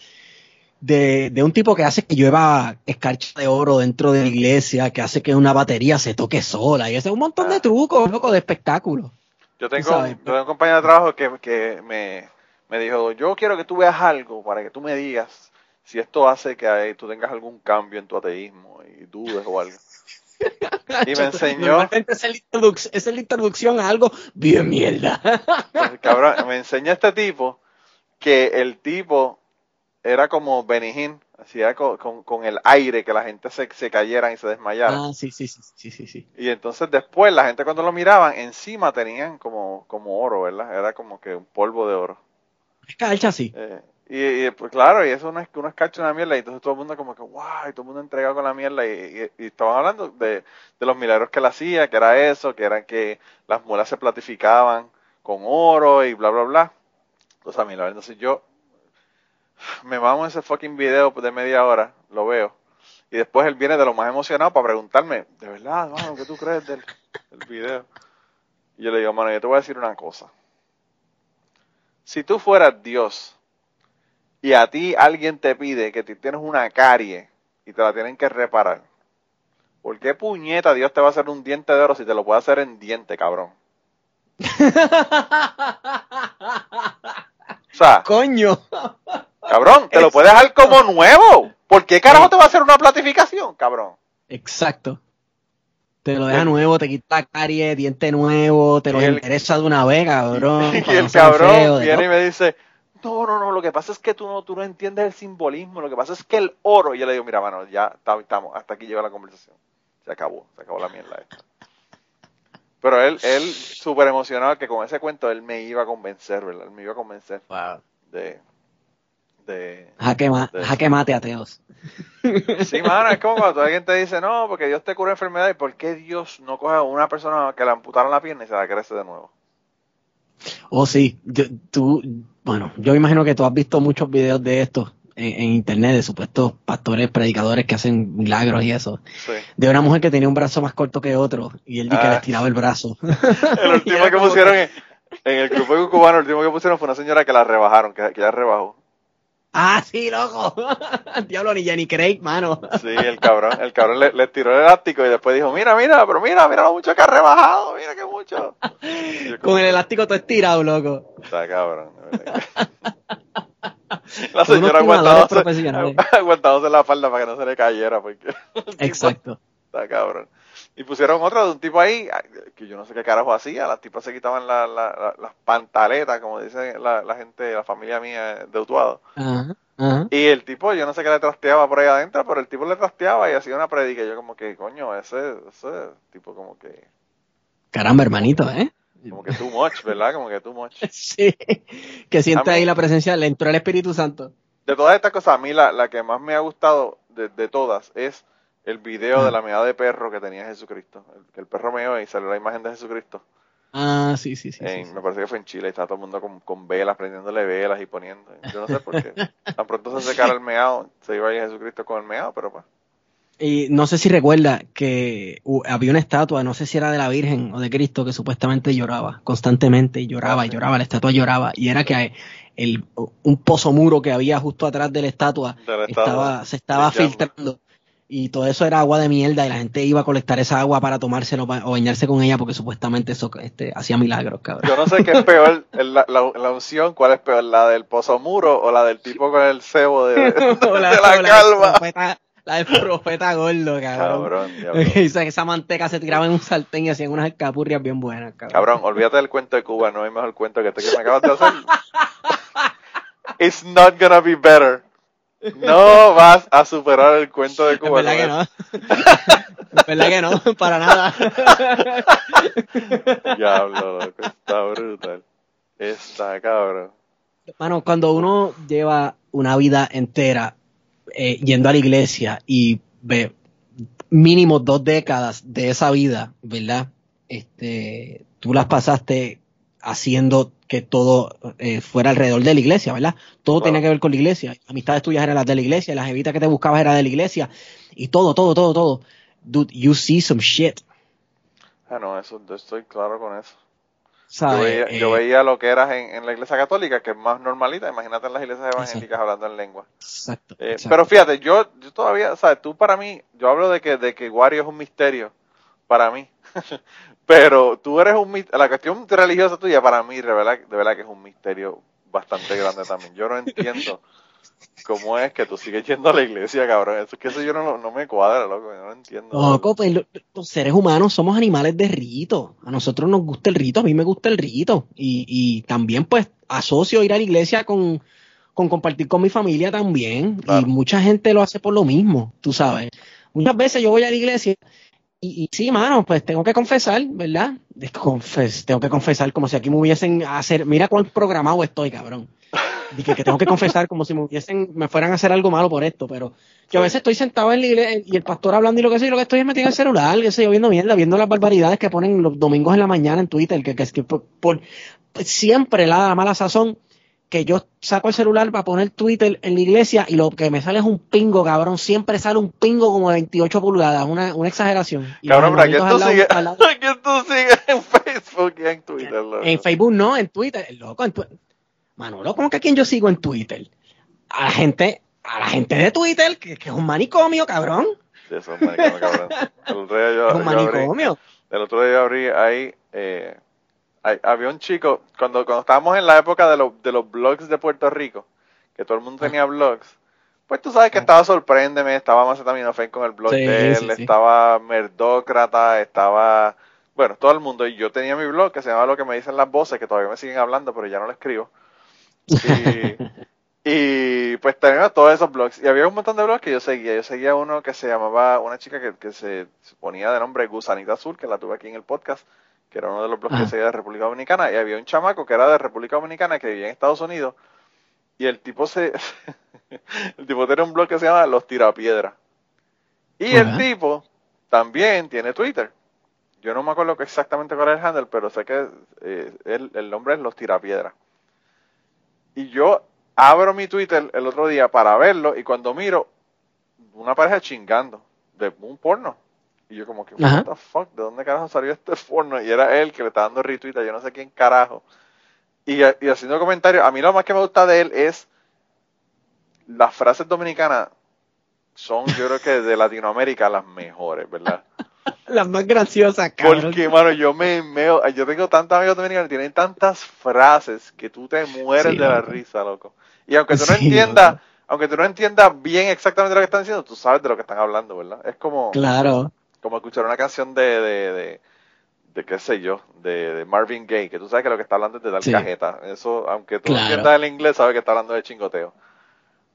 de, de, un tipo que hace que llueva escarcha de oro dentro de la iglesia, que hace que una batería se toque sola, y ese un montón de ah. trucos, loco, de espectáculos.
Yo tengo, un compañero de trabajo que, que me, me, dijo, yo quiero que tú veas algo para que tú me digas si esto hace que tú tengas algún cambio en tu ateísmo y dudes o algo. Y me enseñó.
Esa es la introducción a algo bien mierda.
Pues, cabrón, me enseñó este tipo que el tipo era como Benijín, hacía con, con, el aire que la gente se, se cayera y se desmayara.
Ah, sí, sí, sí, sí, sí,
Y entonces después la gente cuando lo miraban, encima tenían como, como oro, ¿verdad? Era como que un polvo de oro.
Es calcha, sí.
Eh, y, pues claro, y eso no es, uno es una mierda, y entonces todo el mundo como que, wow, y todo el mundo entregado con la mierda, y, estaban hablando de, de, los milagros que él hacía, que era eso, que eran que las muelas se platificaban con oro y bla, bla, bla. Entonces a mí, la verdad, entonces yo me mamo ese fucking video de media hora, lo veo, y después él viene de lo más emocionado para preguntarme, de verdad, mano, ¿qué tú crees del, del video? Y yo le digo, mano, yo te voy a decir una cosa. Si tú fueras Dios, y a ti alguien te pide que tienes una carie y te la tienen que reparar, ¿por qué puñeta Dios te va a hacer un diente de oro si te lo puede hacer en diente, cabrón?
o sea, coño.
Cabrón, te lo puede dejar como nuevo. ¿Por qué carajo te va a hacer una platificación, cabrón?
Exacto. Te lo deja nuevo, te quita carie, diente nuevo, te lo interesa de una vez, cabrón.
Y el cabrón viene y me dice, no, no, no, lo que pasa es que tú no, tú no entiendes el simbolismo, lo que pasa es que el oro, y yo le digo, mira, mano, ya estamos, hasta aquí llega la conversación. Se acabó, se acabó la mierda esta. Pero él, él súper emocionado que con ese cuento él me iba a convencer, ¿verdad? Él me iba a convencer de, de,
jaque, jaque mate ateos.
Sí, mano, es como cuando alguien te dice, no, porque Dios te cura enfermedad, ¿y por qué Dios no coge a una persona que le amputaron la pierna y se la crece de nuevo?
Oh, sí, tú, bueno, yo imagino que tú has visto muchos videos de esto en, internet de supuestos pastores, predicadores que hacen milagros y eso. De una mujer que tenía un brazo más corto que otro y él dice que le ah. estiraba el brazo.
el último que pusieron en, el grupo cubano, el último que pusieron fue una señora que la rebajaron, que, que ya rebajó.
Ah, sí, loco. Diablo, ni Jenny Craig, mano.
Sí, el cabrón, el cabrón le, tiró el elástico y después dijo, mira, mira, pero mira, mira lo mucho que ha rebajado, mira qué mucho.
Con el elástico todo estirado, loco.
Está cabrón. La señora aguantándose, aguantándose la falda para que no se le cayera, porque...
Exacto.
Está cabrón. Y pusieron otra de un tipo ahí, que yo no sé qué carajo hacía, las tipas se quitaban la, la, las pantaletas, como dice la, la, gente, la familia mía de Utuado. Y el tipo, yo no sé qué le trasteaba por ahí adentro, pero el tipo le trasteaba y hacía una predica. Yo como que, coño, ese, ese tipo como que...
Caramba, hermanito, ¿eh?
Como que too much, ¿verdad? Como que too much.
sí, que siente ahí la presencia, le entró el Espíritu Santo.
De todas estas cosas, a mí la, la que más me ha gustado de, de todas es el video de la meada de perro que tenía Jesucristo. El, que el perro meó y salió la imagen de Jesucristo.
Ah, sí, sí, sí,
Me parece que fue en Chile y estaba todo el mundo con, con, velas, prendiéndole velas y poniendo. Yo no sé por qué. Tan pronto se secara el meado, se iba a ir Jesucristo con el meado, pero pues.
Y no sé si recuerda que había una estatua, no sé si era de la Virgen o de Cristo, que supuestamente lloraba constantemente y lloraba y ah, lloraba, la estatua lloraba. Y era que el, un pozo muro que había justo atrás de la estatua, estaba, se estaba filtrando y todo eso era agua de mierda y la gente iba a colectar esa agua para tomárselo o bañarse con ella porque supuestamente eso este, hacía milagros, cabrón.
Yo no sé qué es peor, la, la, unción, cuál es peor, la del pozo muro o la del tipo con el cebo de, la, calva.
La del profeta gordo, cabrón. cabrón esa manteca se tiraba en un sartén y hacían unas escapurrias bien buenas, cabrón.
Cabrón, olvídate del cuento de Cuba, no hay mejor cuento que este que me acabas de hacer. It's not gonna be better. No vas a superar el cuento de Cuba.
Es verdad que no. Es verdad que no, para nada.
Diablo, loco, está brutal. Está cabrón.
Bueno, cuando uno lleva una vida entera eh, yendo a la iglesia y ve mínimo dos décadas de esa vida, ¿verdad? Este, tú las pasaste haciendo que todo eh, fuera alrededor de la iglesia, ¿verdad? Todo tenía que ver con la iglesia. Amistades tuyas eran las de la iglesia, las evitas que te buscabas eran de la iglesia. Y todo, todo, todo, todo. Dude, you see some shit.
Ah, no, eso, estoy claro con eso. Yo, veía, lo que eras en, la iglesia católica, que es más normalita. Imagínate en las iglesias evangélicas hablando en lengua. Exacto, Pero fíjate, yo, yo todavía, ¿sabes? Tú para mí, yo hablo de que, de que Wario es un misterio para mí. Pero tú eres un misterio. La cuestión religiosa tuya para mí, de verdad, de verdad que es un misterio bastante grande también. Yo no entiendo cómo es que tú sigues yendo a la iglesia, cabrón. Eso es que eso yo no, no me cuadra, loco. Yo no entiendo.
Loco, pues los, seres humanos somos animales de rito. A nosotros nos gusta el rito, a mí me gusta el rito. Y, y también, pues, asocio ir a la iglesia con, con compartir con mi familia también. Y mucha gente lo hace por lo mismo, tú sabes. Muchas veces yo voy a la iglesia y, sí, mano, pues tengo que confesar, ¿verdad? Confes, tengo que confesar como si aquí me hubiesen a hacer, mira cuán programado estoy, cabrón. Dije que tengo que confesar como si me hubiesen, me fueran a hacer algo malo por esto, pero yo a veces estoy sentado en la iglesia y el pastor hablando y lo que sé, y lo que estoy es metido en el celular, que sé yo, viendo mierda, viendo las barbaridades que ponen los domingos en la mañana en Twitter, que, que, que por, siempre la mala sazón que yo saco el celular para poner Twitter en la iglesia y lo que me sale es un pingo, cabrón. Siempre sale un pingo como de 28 pulgadas, una, una exageración.
cabrón, ¿para qué tú, sigues, en Facebook y en Twitter?
En Facebook no, en Twitter. Loco, en Manolo, ¿cómo que a quién yo sigo en Twitter? A la gente, a la gente de Twitter, que, que es un manicomio, cabrón.
Sí, es un manicomio, cabrón. El otro día yo, es un manicomio. el otro día abrí ahí... Eh, había un chico, cuando, cuando estábamos en la época de, de los blogs de Puerto Rico, que todo el mundo tenía blogs, pues tú sabes que estaba Sorpréndeme, estaba Macetaminofen con el blog de él, estaba Merdócrata, estaba, bueno, todo el mundo, y yo tenía mi blog que se llama Lo que me dicen las voces, que todavía me siguen hablando, pero ya no lo escribo. Y, y pues tenía todos esos blogs, y había un montón de blogs que yo seguía, yo seguía uno que se llamaba, una chica que, que se ponía de nombre Gusanita Azul, que la tuve aquí en el podcast, que era uno de los blogs que seguía de República Dominicana, y había un chamaco que era de República Dominicana que vivía en Estados Unidos, y el tipo se el tipo tenía un blog que se llama Los Tirapiedras. Y el tipo también tiene Twitter. Yo no me acuerdo exactamente cuál es el handle, pero sé que eh, el, nombre es Los Tirapiedras. Y yo abro mi Twitter el otro día para verlo y cuando miro una pareja chingando de un porno. Y yo como que, what the fuck, ¿de dónde carajo salió este porno? Y era él que le está dando retweet yo no sé quién carajo. Y, y haciendo comentarios, a mí lo más que me gusta de él es las frases dominicanas son, yo creo que de Latinoamérica las mejores, ¿verdad?
las más graciosas, cabrón.
Porque, mano, yo me, yo tengo tantos amigos dominicanos tienen tantas frases que tú te mueres de la risa, loco. Y aunque tú no entiendas, aunque tú no entiendas bien exactamente lo que están diciendo, tú sabes de lo que están hablando, ¿verdad? Es como...
Claro
como escuchar una canción de, de, de, qué sé yo, de, Marvin Gaye, que tú sabes que lo que está hablando es de dar cajeta. Eso, aunque tú no entiendas el inglés, sabes que está hablando de chingoteo.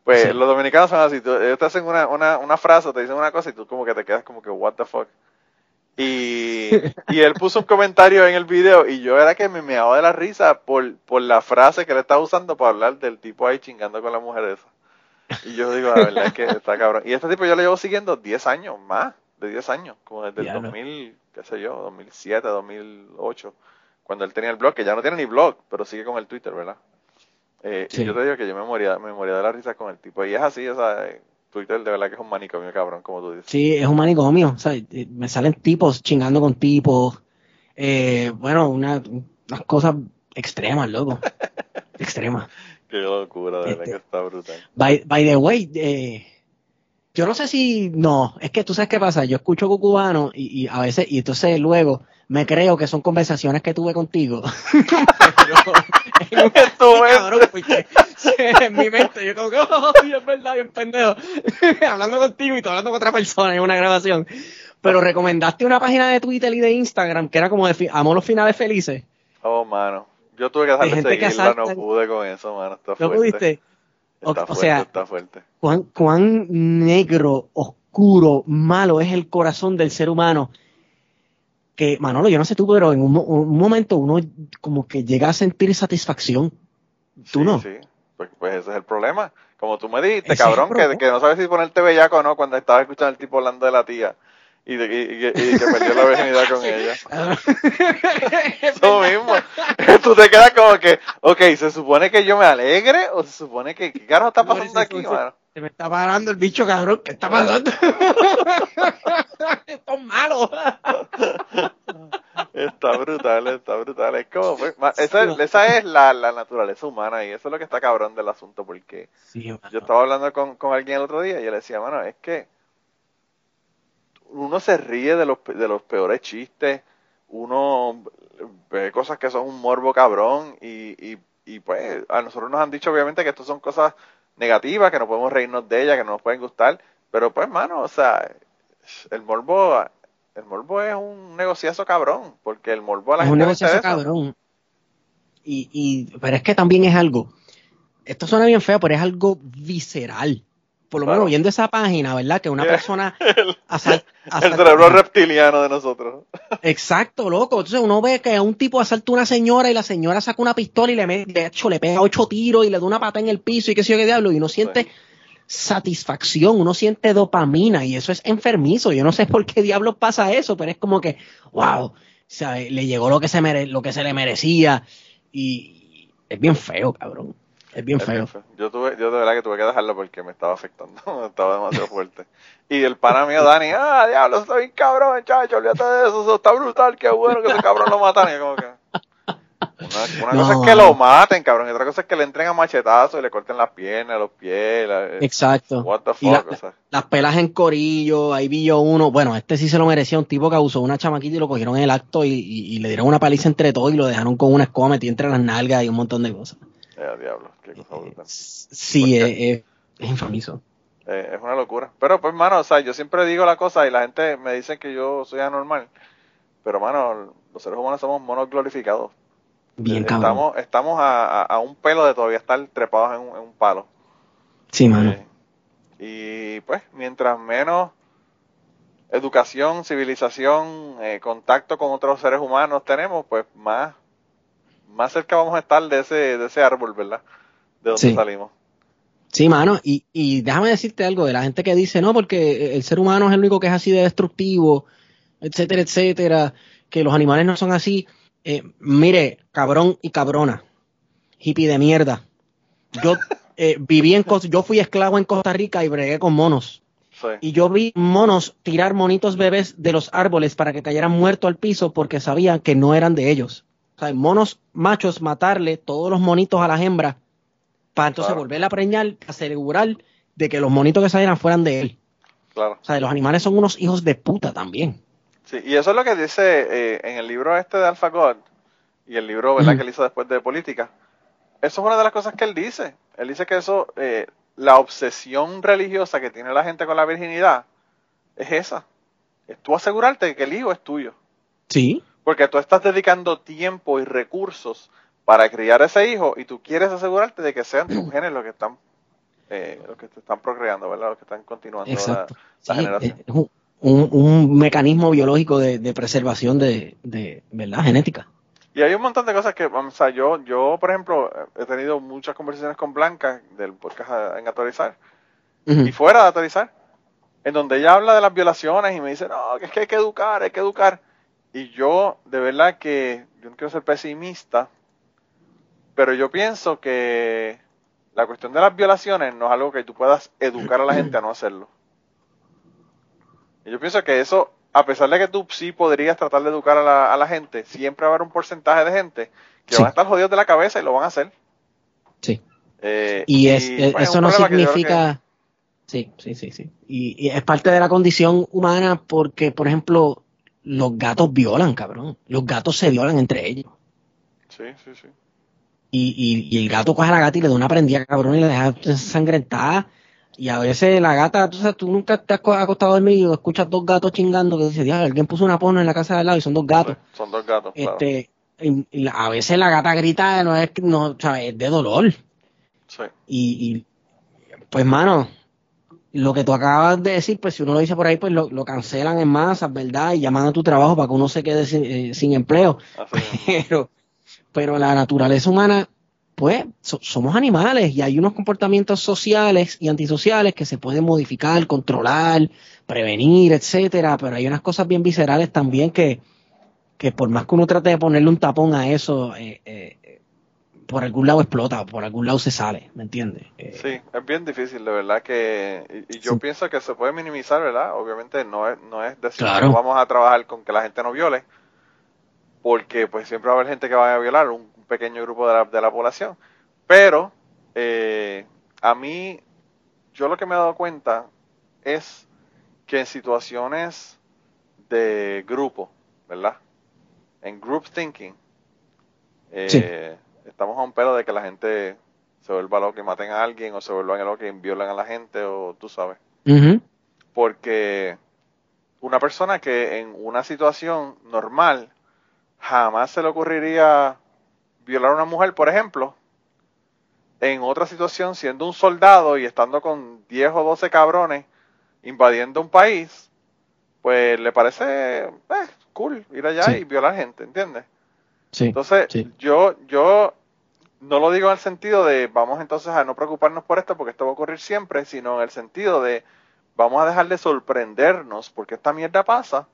Pues los dominicanos son así, ellos te hacen una, una, una frase, te dicen una cosa y tú como que te quedas como que, what the fuck. Y, y él puso un comentario en el video y yo era que me meaba de la risa por, por la frase que él estaba usando para hablar del tipo ahí chingando con la mujer esa. Y yo digo, la verdad es que está cabrón. Y este tipo yo lo llevo siguiendo 10 años más de 10 años, como desde el 2000, qué sé yo, 2007, 2008, cuando él tenía el blog, que ya no tiene ni blog, pero sigue con el Twitter, ¿verdad? Eh, Y yo te digo que yo me moría, me moría de la risa con el tipo, y es así, o sea, Twitter de verdad que es un manicomio, cabrón, como tú dices.
Sí, es un manicomio, o sea, eh, me salen tipos chingando con tipos, eh, bueno, una, unas cosas extremas, loco, extremas.
Qué locura, de verdad este, que está brutal.
By, by the way, eh, yo no sé si, no, es que tú sabes qué pasa, yo escucho cucubano y, y a veces, y entonces luego me creo que son conversaciones que tuve contigo. Pero, cabrón, en mi mente, yo como que, oh, es verdad, bien pendejo. hablando contigo y tú hablando con otra persona en una grabación. Pero recomendaste una página de Twitter y de Instagram que era como de Amo los finales felices.
Oh, mano. Yo tuve que dejarme seguirla, no pude con eso, mano. Está ¿No pudiste?
O, sea, Cuán, cuán negro, oscuro, malo es el corazón del ser humano. Que, Manolo, yo no sé tú, pero en un, momento uno como que llega a sentir satisfacción. ¿Tú no?
Sí, pues, pues, ese es el problema. Como tú me dijiste, cabrón, que, que, no sabes si ponerte bellaco o no cuando estabas escuchando al tipo hablando de la tía y, de, y, y, que perdió la virginidad con ella. Eso mismo. Tú te quedas como que, ok, ¿se supone que yo me alegre o se supone que qué carajo está pasando aquí, mano?
Se me está parando el bicho, cabrón. ¿Qué está pasando? Esto es malo.
Está brutal, está brutal. Es como, pues, esa, esa, es la, la, naturaleza humana y eso es lo que está cabrón del asunto porque yo estaba hablando con, con alguien el otro día y yo le decía, mano, es que uno se ríe de los, de los peores chistes, uno ve cosas que son un morbo cabrón y, y, y pues a nosotros nos han dicho obviamente que esto son cosas negativas, que no podemos reírnos de ellas, que no nos pueden gustar, pero pues mano, o sea, el morbo el morbo es un negociazo cabrón, porque el morbo a la
es un negociazo cabrón. Y, y, pero es que también es algo, esto suena bien feo, pero es algo visceral. Por lo menos viendo esa página, ¿verdad? Que una persona...
el, el cerebro reptiliano de nosotros.
Exacto, loco. Entonces uno ve que un tipo asalta a una señora y la señora saca una pistola y le, de hecho, le pega ocho tiros y le da una pata en el piso y qué sé yo qué diablo. Y uno siente satisfacción, uno siente dopamina y eso es enfermizo. Yo no sé por qué diablos pasa eso, pero es como que, wow, le llegó lo que se mere lo que se le merecía y es bien feo, cabrón. Es bien, feo.
Yo tuve, yo de verdad que tuve que dejarlo porque me estaba afectando, estaba demasiado fuerte. Y el pana mío Dani, ah, diablo, está bien cabrón, chacho, olvídate de eso, eso está brutal, qué bueno que ese cabrón lo matan. Y como que, una, cosa es que lo maten, cabrón, y otra cosa es que le entren a machetazos y le corten las piernas, los pies.
Exacto. las pelas en corillo, ahí vi yo uno, bueno, este sí se lo merecía, un tipo que abusó una chamaquita y lo cogieron en el acto y, le dieron una paliza entre todos y lo dejaron con una escoba metida entre las nalgas y un montón de cosas.
Eh, diablo, qué cosa
eh, Sí, es, es infamiso.
Eh, es una locura. Pero pues, mano, o sea, yo siempre digo la cosa y la gente me dice que yo soy anormal. Pero, mano, los seres humanos somos monos glorificados.
Bien,
estamos, estamos a, a, un pelo de todavía estar trepados en un, en un palo.
Sí, mano.
y pues, mientras menos educación, civilización, eh, contacto con otros seres humanos tenemos, pues más, más cerca vamos a estar de ese, de ese árbol, ¿verdad? De donde salimos.
Sí, mano, y, y déjame decirte algo de la gente que dice, no, porque el ser humano es el único que es así de destructivo, etcétera, etcétera, que los animales no son así. Eh, mire, cabrón y cabrona, hippie de mierda. Yo eh, viví en yo fui esclavo en Costa Rica y bregué con monos. Y yo vi monos tirar monitos bebés de los árboles para que cayeran muertos al piso porque sabían que no eran de ellos. O sea, monos machos matarle todos los monitos a las hembras para entonces volver a preñar, asegurar de que los monitos que salieran fueran de él.
Claro.
O sea, los animales son unos hijos de puta también.
Sí, y eso es lo que dice eh, en el libro este de AlphaGod y el libro ¿verdad? que él hizo después de política. Eso es una de las cosas que él dice. Él dice que eso, eh, la obsesión religiosa que tiene la gente con la virginidad es esa. Es tú asegurarte de que el hijo es tuyo.
Sí.
Porque tú estás dedicando tiempo y recursos para criar ese hijo y tú quieres asegurarte de que sean tus genes los que están eh, los que te están procreando, ¿verdad? Los que están continuando la, generación
un, mecanismo biológico de, preservación de, de, ¿verdad? Genética.
Y hay un montón de cosas que, o sea, yo, yo, por ejemplo, he tenido muchas conversaciones con Blanca del podcast en Autorizar y fuera de Autorizar, en donde ella habla de las violaciones y me dice, no, que es que hay que educar, hay que educar. Y yo, de verdad que, yo no quiero ser pesimista, pero yo pienso que la cuestión de las violaciones no es algo que tú puedas educar a la gente a no hacerlo yo pienso que eso, a pesar de que tú sí podrías tratar de educar a la, gente, siempre va a haber un porcentaje de gente que van a estar jodidos de la cabeza y lo van a hacer.
Sí. Eh, y, es, pues, eso no significa... Sí, sí, sí, sí. Y, es parte de la condición humana porque, por ejemplo, los gatos violan, cabrón. Los gatos se violan entre ellos.
Sí, sí, sí.
Y, y, el gato coge a la gata y le da una prendida, cabrón, y le deja sangrentada y a veces la gata, tú, tú nunca te has acostado a dormir y escuchas dos gatos chingando que dice, diablo, alguien puso una porno en la casa de al lado y son dos gatos.
son dos gatos,
este, y, a veces la gata grita, no es, no, ¿sabes? es de dolor.
Sí.
Y, pues, mano, lo que tú acabas de decir, pues si uno lo dice por ahí, pues lo, cancelan en masa, ¿verdad? Y llaman a tu trabajo para que uno se quede sin, eh, empleo. pero, pero la naturaleza humana pues somos animales y hay unos comportamientos sociales y antisociales que se pueden modificar, controlar, prevenir, etcétera, pero hay unas cosas bien viscerales también que, que por más que uno trate de ponerle un tapón a eso, eh, eh, por algún lado explota, por algún lado se sale, ¿me entiendes?
Eh, sí, es bien difícil, de verdad que, y, yo pienso que se puede minimizar, ¿verdad? Obviamente no es, no es decir que vamos a trabajar con que la gente no viole, porque pues siempre va a haber gente que va a violar, un pequeño grupo de la, de la población. Pero eh, a mí, yo lo que me he dado cuenta es que en situaciones de grupo, ¿verdad? En group thinking, eh, estamos a un pelo de que la gente se vuelva loca y maten a alguien, o se vuelvan loca y violan a la gente, o tú sabes. Porque una persona que en una situación normal jamás se le ocurriría violar a una mujer, por ejemplo, en otra situación, siendo un soldado y estando con 10 o 12 cabrones invadiendo un país, pues le parece eh, cool ir allá y violar gente, ¿entiendes? Entonces, yo yo no lo digo en el sentido de vamos entonces a no preocuparnos por esto porque esto va a ocurrir siempre, sino en el sentido de vamos a dejar de sorprendernos porque esta mierda pasa,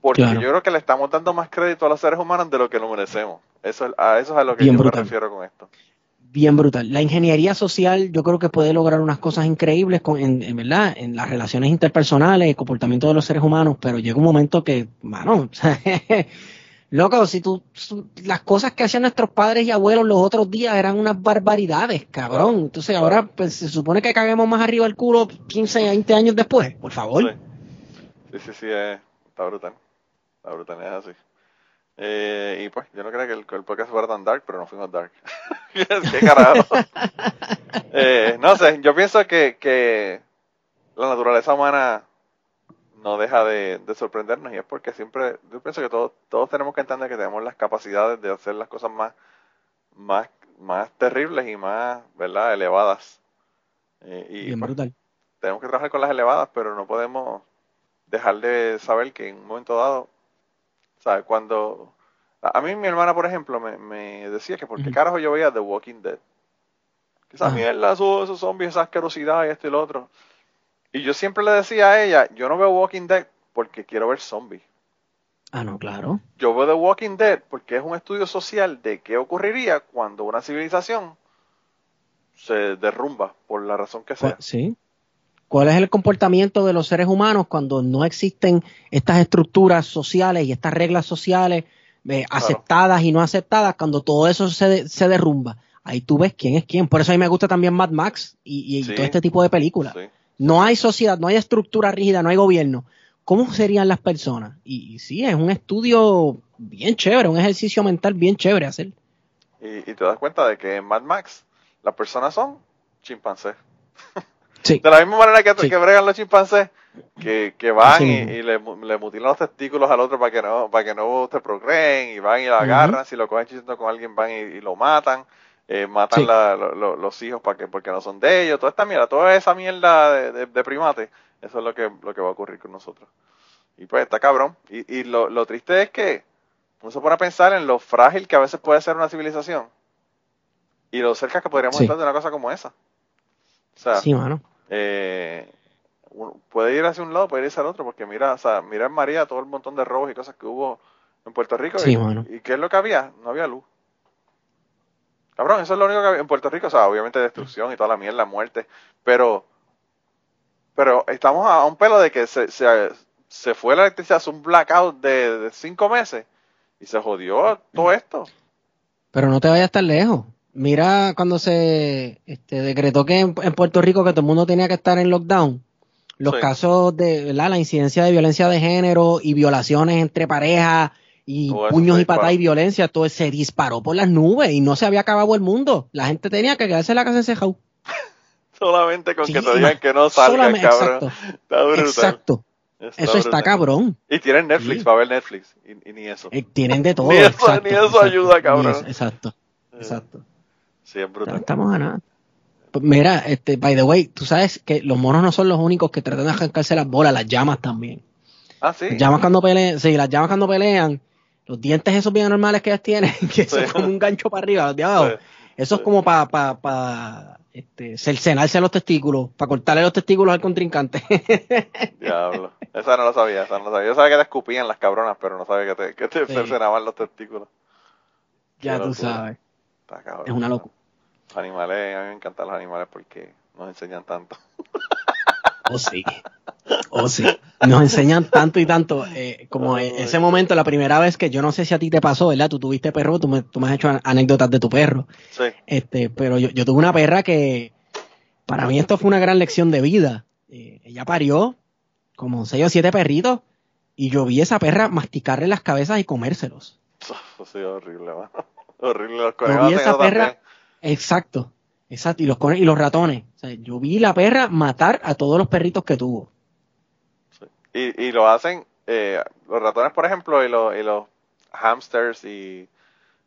porque yo creo que le estamos dando más crédito a los seres humanos de lo que lo merecemos. Eso, a eso es a lo que yo me refiero con esto.
Bien brutal. La ingeniería social yo creo que puede lograr unas cosas increíbles con, en, ¿verdad? en las relaciones interpersonales, el comportamiento de los seres humanos, pero llega un momento que, mano, loco, si tú, las cosas que hacían nuestros padres y abuelos los otros días eran unas barbaridades, cabrón. Entonces ahora pues, se supone que caguemos más arriba el culo 15, 20 años después, por favor.
Sí, sí, sí, eh, está brutal. Está brutal, es así. Eh, y pues, yo no creo que el, el, podcast fuera tan dark, pero no fuimos dark. ¿Qué carajo? eh, no sé, yo pienso que, que la naturaleza humana no deja de, sorprendernos y es porque siempre, yo pienso que todos, todos tenemos que entender que tenemos las capacidades de hacer las cosas más, más, más terribles y más, ¿verdad?, elevadas. Eh, y pues, tenemos que trabajar con las elevadas, pero no podemos dejar de saber que en un momento dado sea, cuando... A mí mi hermana, por ejemplo, me, decía que por qué carajo yo veía The Walking Dead. Que esa mierda, esos, zombies, esa asquerosidad y esto y lo otro. Y yo siempre le decía a ella, yo no veo Walking Dead porque quiero ver zombies.
Ah, no, claro.
Yo veo The Walking Dead porque es un estudio social de qué ocurriría cuando una civilización se derrumba, por la razón que sea.
Sí. ¿Cuál es el comportamiento de los seres humanos cuando no existen estas estructuras sociales y estas reglas sociales eh, aceptadas y no aceptadas, cuando todo eso se, se, derrumba? Ahí tú ves quién es quién. Por eso a mí me gusta también Mad Max y, todo este tipo de películas. No hay sociedad, no hay estructura rígida, no hay gobierno. ¿Cómo serían las personas? Y, y sí, es un estudio bien chévere, un ejercicio mental bien chévere hacer.
Y, y te das cuenta de que en Mad Max las personas son chimpancés. De la misma manera que, que bregan los chimpancés, que, que van y, le, mutilan los testículos al otro para que no para que no te procreen y van y lo agarran, si lo cogen chisando con alguien van y, lo matan, eh, matan los hijos para que porque no son de ellos, toda esta mierda, toda esa mierda de, de, primate, eso es lo que, lo que va a ocurrir con nosotros. Y pues está cabrón. Y, y lo, lo triste es que uno se pone a pensar en lo frágil que a veces puede ser una civilización y lo cerca que podríamos estar de una cosa como esa. O sea,
sí, mano.
Eh, puede ir hacia un lado, puede ir hacia el otro, porque mira, o sea, mira en María todo el montón de robos y cosas que hubo en Puerto Rico. y, ¿Y qué es lo que había? No había luz. Cabrón, eso es lo único que había en Puerto Rico. O sea, obviamente destrucción y toda la mierda, muerte. Pero, pero estamos a un pelo de que se, se, se fue la electricidad, hace un blackout de, de cinco meses y se jodió todo esto.
Pero no te vayas tan lejos. Mira cuando se este, decretó que en, Puerto Rico que todo el mundo tenía que estar en lockdown, los casos de la incidencia de violencia de género y violaciones entre parejas y puños y patadas y violencia, todo se disparó por las nubes y no se había acabado el mundo. La gente tenía que quedarse en la casa encerrado.
solamente con que te digan que no salgan, cabrón.
Exacto. Exacto. eso está cabrón.
Y tienen Netflix, para ver Netflix. Y, ni eso.
Eh, tienen de todo.
ni, eso, ni eso ayuda, cabrón.
exacto. Exacto.
Sí, es brutal.
Estamos a nada. Pues mira, este, by the way, tú sabes que los monos no son los únicos que tratan de arrancarse las bolas, las llamas también.
Ah, sí.
Las llamas cuando pelean, sí, las llamas cuando pelean, los dientes esos bien normales que ellas tienen, que son como un gancho para arriba, los de abajo. Eso es como para pa, pa, este, cercenarse los testículos, para cortarle los testículos al contrincante.
Diablo. Esa no lo sabía, esa no lo sabía. Yo sabía que te escupían las cabronas, pero no sabía que te, que te cercenaban los testículos.
Ya tú sabes. Es una locura.
Los animales, a mí me encantan los animales porque nos enseñan tanto.
Oh, sí. Oh, sí. Nos enseñan tanto y tanto. Eh, como ese momento, la primera vez que yo no sé si a ti te pasó, ¿verdad? Tú tuviste perro, tú me, tú me has hecho anécdotas de tu perro.
Sí.
Este, pero yo, yo tuve una perra que, para mí esto fue una gran lección de vida. Eh, ella parió como seis o siete perritos y yo vi a esa perra masticarle las cabezas y comérselos.
Sí, horrible, horrible. Los
yo vi esa perra, exacto, exacto, y los y los ratones. yo vi la perra matar a todos los perritos que tuvo.
Y, y lo hacen, eh, los ratones, por ejemplo, y los, y los hamsters y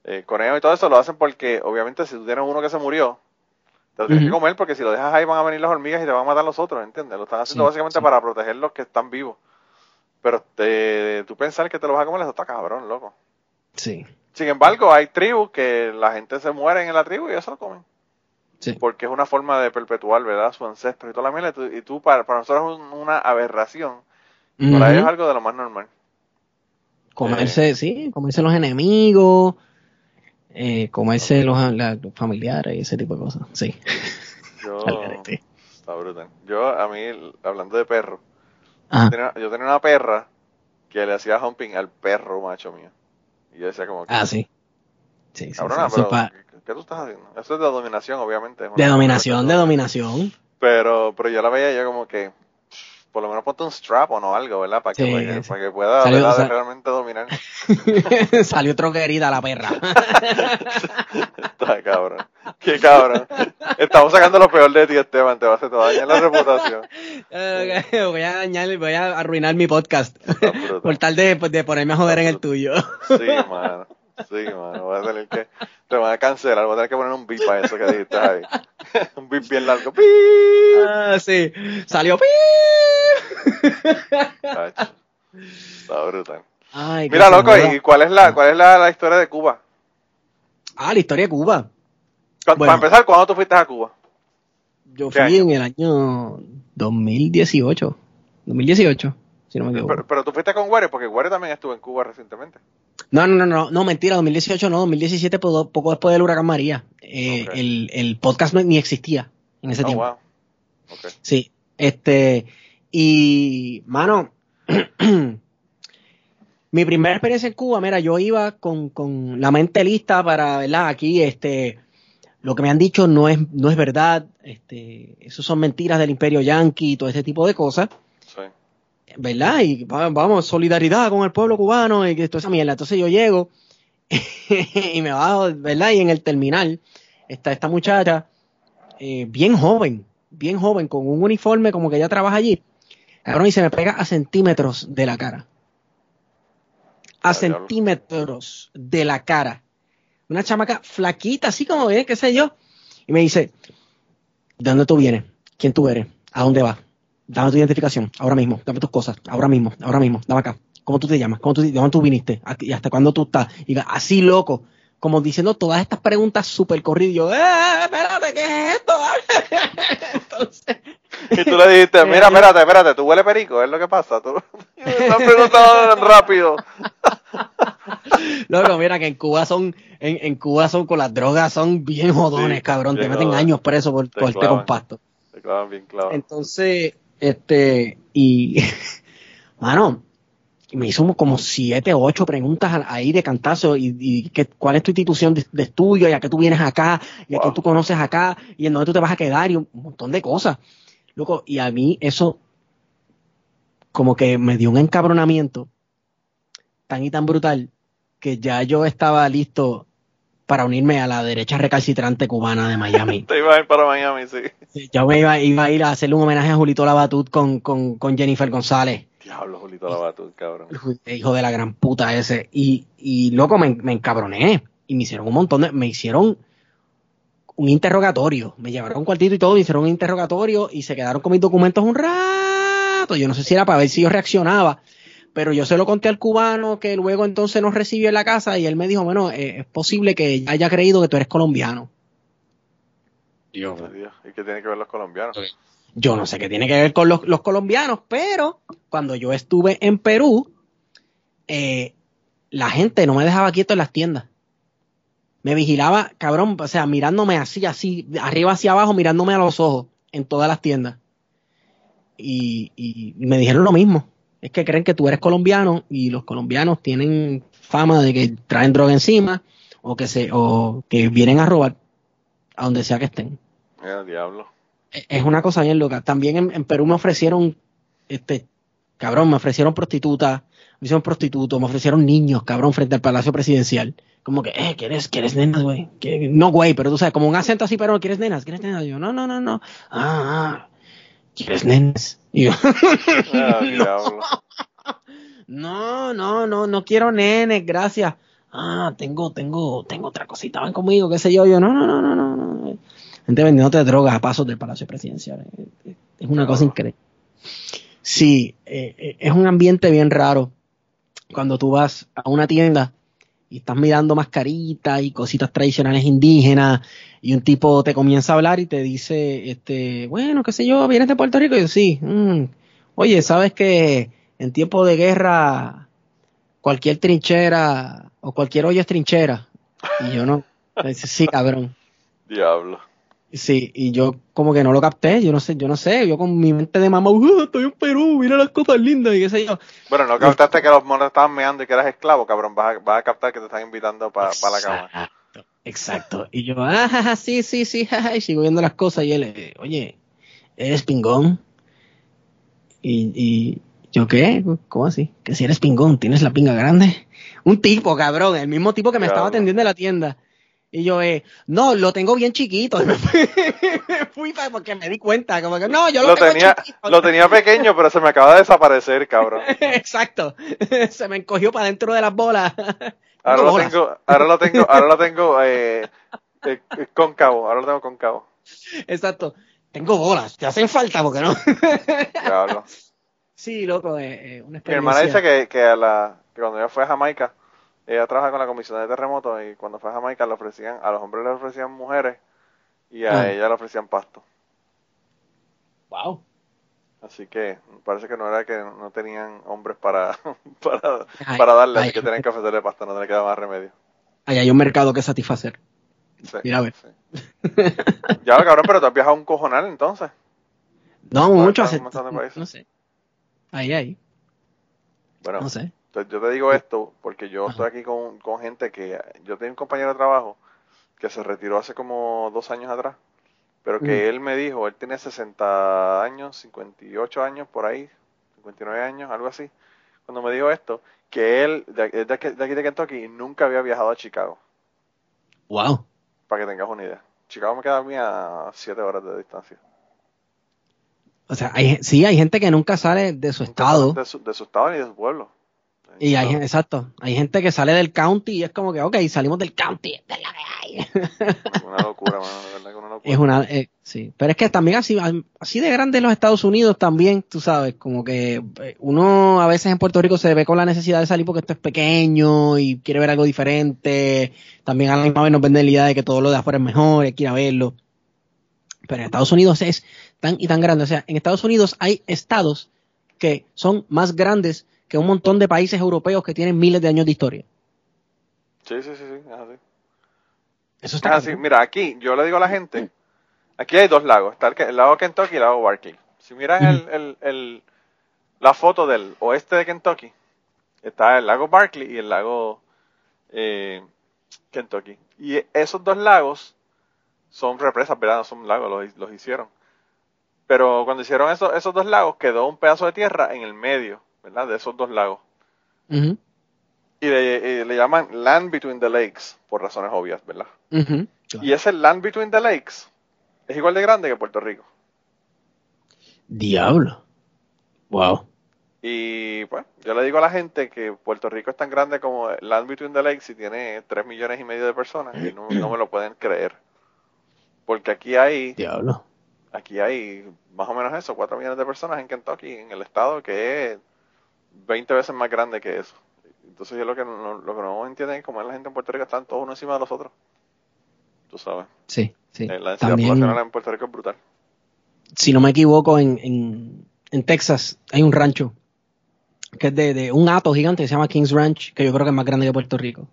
eh, conejos y todo eso lo hacen porque, obviamente, si tú tienes uno que se murió, te lo tienes que comer porque si lo dejas ahí van a venir las hormigas y te van a matar los otros, ¿entiendes? Lo están haciendo básicamente para proteger los que están vivos. Pero te, tú pensar que te lo vas a comer, eso está cabrón, loco.
Sí.
Sin embargo, hay tribus que la gente se muere en la tribu y eso lo comen. Sí. Porque es una forma de perpetuar, ¿verdad? Su ancestro y toda la mierda. Y tú, para, para nosotros es una aberración. Para ellos es algo de lo más normal.
Comerse, eh, sí, comerse los enemigos, eh, comerse los, familiares y ese tipo de cosas. Sí.
Yo, está brutal. Yo, a mí, hablando de perro, yo tenía una perra que le hacía humping al perro macho mío. Y yo decía como
que... Ah, sí. Sí, sí,
Cabrona, pero, ¿qué, tú estás haciendo? Eso es de dominación, obviamente.
De dominación, de dominación.
Pero, pero yo la veía yo como que, por lo menos ponte un strap o no algo, ¿verdad? Para que, para que pueda realmente dominar.
Salió troquerida la perra.
Está cabrón. Qué cabrón. Estamos sacando lo peor de ti, Esteban. Te vas a, te va a dañar la reputación.
voy a dañar, voy a arruinar mi podcast. Por tal de, de ponerme a joder en el tuyo.
sí, mano. Sí, mano. Voy a tener que. Te van a cancelar. Voy a tener que poner un beep para eso que dijiste ahí. un beep bien largo. ¡Pip!
Ah, sí. Salió. ¡Pip!
Está brutal. Mira, loco, ¿y cuál es la, cuál es la, la historia de Cuba?
Ah, la historia de Cuba
para empezar, ¿cuándo tú fuiste a Cuba?
Yo fui en el año 2018. 2018, si no me equivoco.
Pero, tú fuiste con Guare, porque Guare también estuvo en Cuba recientemente.
No, no, no, no, no mentira, 2018 no, 2017 poco después del huracán María. Eh, el, el, podcast no, ni existía en ese oh, tiempo. Wow. Sí, este, y, mano, mi primera experiencia en Cuba, mira, yo iba con, con la mente lista para, ¿verdad? Aquí, este, lo que me han dicho no es, no es verdad, este, eso son mentiras del imperio yanqui y todo ese tipo de cosas. ¿Verdad? Y vamos, solidaridad con el pueblo cubano y toda esa mierda. Entonces yo llego y me bajo, ¿verdad? Y en el terminal está esta muchacha eh, bien joven, bien joven, con un uniforme como que ella trabaja allí. Cabrón, y se me pega a centímetros de la cara. A centímetros de la cara una chamaca flaquita, así como es, qué sé yo. Y me dice, ¿de dónde tú vienes? ¿Quién tú eres? ¿A dónde vas? Dame tu identificación, ahora mismo, dame tus cosas, ahora mismo, ahora mismo, dame acá. ¿Cómo tú te llamas? ¿Cómo tú, ¿De dónde tú viniste? ¿Y hasta cuándo tú estás? Y así loco, como diciendo todas estas preguntas súper corridas. Yo, ¡eh, espérate, qué es esto!
Entonces... Y tú le dijiste, mira, espérate, espérate, tú huele perico, es lo que pasa. Tú me estás preguntando rápido.
Loco, mira que en Cuba son, en, en, Cuba son con las drogas, son bien jodones, cabrón. te meten años preso por, por este compacto.
Te clavan bien claro.
Entonces, este, y, mano, me hizo como siete o ocho preguntas ahí de cantazo y, y que, cuál es tu institución de, estudio y a qué tú vienes acá y a qué tú conoces acá y en dónde tú te vas a quedar y un montón de cosas. Loco, y a mí eso como que me dio un encabronamiento tan y tan brutal que ya yo estaba listo para unirme a la derecha recalcitrante cubana de Miami.
Te iba a ir para Miami, sí.
yo me iba, iba, a ir a hacerle un homenaje a Julito Labatut con, con, con Jennifer González.
Diablo, Julito Labatut, cabrón.
El hijo de la gran puta ese. Y, y loco, me, me encabroné. Y me hicieron un montón de. Me hicieron un interrogatorio. Me llevaron un cuartito y todo, me hicieron un interrogatorio y se quedaron con mis documentos un rato. Yo no sé si era para ver si yo reaccionaba pero yo se lo conté al cubano que luego entonces nos recibió en la casa y él me dijo, bueno, eh, es posible que haya creído que tú eres colombiano.
Dios, Dios. ¿Y qué tiene que ver los colombianos?
Yo no sé qué tiene que ver con los, colombianos, pero cuando yo estuve en Perú, eh, la gente no me dejaba quieto en las tiendas. Me vigilaba, cabrón, o sea, mirándome así, así, arriba hacia abajo, mirándome a los ojos en todas las tiendas. y, y me dijeron lo mismo. Es que creen que tú eres colombiano y los colombianos tienen fama de que traen droga encima o que se o que vienen a robar a donde sea que estén.
diablo.
E, es una cosa bien loca. También en, Perú me ofrecieron, este, cabrón, me ofrecieron prostitutas, me hicieron prostitutos, me ofrecieron niños, cabrón, frente al Palacio Presidencial. Como que, eh, ¿quieres, quieres nenas, güey? No, güey, pero tú sabes, como un acento así, pero ¿quieres nenas? ¿Quieres nenas? yo, no, no, no, no. Ah, ah ¿quieres nenas? Y yo, ah, no, no, no, no quiero nenes, gracias. Ah, tengo, tengo, tengo otra cosita, van conmigo, qué sé yo. Yo, no, no, no, no, no. Gente vendiéndote drogas a pasos del Palacio Presidencial. Es una cosa increíble. Sí, eh, eh, es un ambiente bien raro cuando tú vas a una tienda y estás mirando mascaritas y cositas tradicionales indígenas y un tipo te comienza a hablar y te dice, este, bueno, qué sé yo, vienes de Puerto Rico y yo sí, mm, oye, sabes que en tiempo de guerra cualquier trinchera o cualquier hoyo es trinchera y yo no, dice, sí, cabrón.
Diablo.
Sí, y yo como que no lo capté, yo no sé, yo no sé, yo con mi mente de mamá, uh, estoy en Perú, mira las cosas lindas y qué sé yo.
Bueno, no captaste que los monos estaban meando y que eras esclavo, cabrón, vas a, captar que te están invitando para la cama.
Exacto, y yo, ah, sí, sí, sí, y sigo viendo las cosas y él, eh, oye, ¿eres pingón? Y, y yo, ¿qué? ¿Cómo así? Que si eres pingón, ¿tienes la pinga grande? Un tipo, cabrón, el mismo tipo que me estaba atendiendo en la tienda. Y yo, eh, no, lo tengo bien chiquito. me fui porque me di cuenta, como que no, yo lo,
tenía, Lo tenía pequeño, pero se me acaba de desaparecer, cabrón.
Exacto. se me encogió para dentro de las bolas.
Ahora lo, tengo, ahora lo tengo, ahora lo tengo, eh, eh, cóncavo, ahora lo tengo cóncavo.
Exacto. Tengo bolas, te hacen falta porque no.
Claro.
Sí, loco, eh, eh, una experiencia.
Mi hermana dice que, que, a la, que cuando ella fue a Jamaica, ella trabaja con la comisión de terremotos y cuando fue a Jamaica le ofrecían, a los hombres le ofrecían mujeres y a ah. ella le ofrecían pasto.
Wow.
Así que parece que no era que no tenían hombres para, para, para darle, así que tenían que ofrecerle pasto, no le queda más remedio.
Ahí hay un mercado que satisfacer.
Sí, Mira a ver. ya, cabrón, pero tú has viajado un cojonal entonces.
No, mucho hace. No sé. Ahí, ahí.
Bueno, no sé. Yo te digo esto porque yo estoy aquí con, con gente que. Yo tengo un compañero de trabajo que se retiró hace como dos años atrás, pero que mm. él me dijo, él tiene 60 años, 58 años por ahí, 59 años, algo así. Cuando me dijo esto, que él, de, de, aquí de Kentucky, nunca había viajado a Chicago.
Wow.
Para que tengas una idea. Chicago me queda a mí a 7 horas de distancia.
O sea, hay, sí, hay gente que nunca sale de su estado.
De su, de su estado ni de su pueblo.
Y hay, exacto, hay gente que sale del county y es como que, ok, salimos del county, es la que
hay. una locura, mano, de verdad que una locura.
Es una, eh, sí, pero es que también así, así de grande los Estados Unidos también, tú sabes, como que eh, uno a veces en Puerto Rico se ve con la necesidad de salir porque esto es pequeño y quiere ver algo diferente, también a la misma vez nos venden la idea de que todo lo de afuera es mejor, hay que ir a verlo. Pero en Estados Unidos es tan y tan grande. O sea, en Estados Unidos hay estados que son más grandes que un montón de países europeos que tienen miles de años de historia.
Sí, sí, sí, sí, es así.
Eso está
así. Mira, aquí yo le digo a la gente, aquí hay dos lagos, está el, lago Kentucky y el lago Barkley. Si el, el, la foto del oeste de Kentucky, está el lago Barkley y el lago eh, Kentucky. Y esos dos lagos son represas, ¿verdad? No son lagos, los, los hicieron. Pero cuando hicieron eso, esos dos lagos, quedó un pedazo de tierra en el medio, ¿verdad? De esos dos lagos. Y le, llaman Land Between the Lakes, por razones obvias, ¿verdad? Y ese Land Between the Lakes es igual de grande que Puerto Rico.
Diablo. Wow.
Y bueno, yo le digo a la gente que Puerto Rico es tan grande como Land Between the Lakes y tiene 3 millones y medio de personas y no, no me lo pueden creer. Porque aquí hay.
Diablo.
Aquí hay más o menos eso, 4 millones de personas en Kentucky, en el estado, que es 20 veces más grande que eso. Entonces, yo lo que no, lo que no entienden es cómo la gente en Puerto Rico están todos uno encima de los otros. Tú sabes.
Sí, sí.
Eh, la densidad poblacional en Puerto Rico es brutal.
Si no me equivoco, en, en, en Texas hay un rancho que es de, de un ato gigante que se llama Kings Ranch, que yo creo que es más grande que Puerto Rico.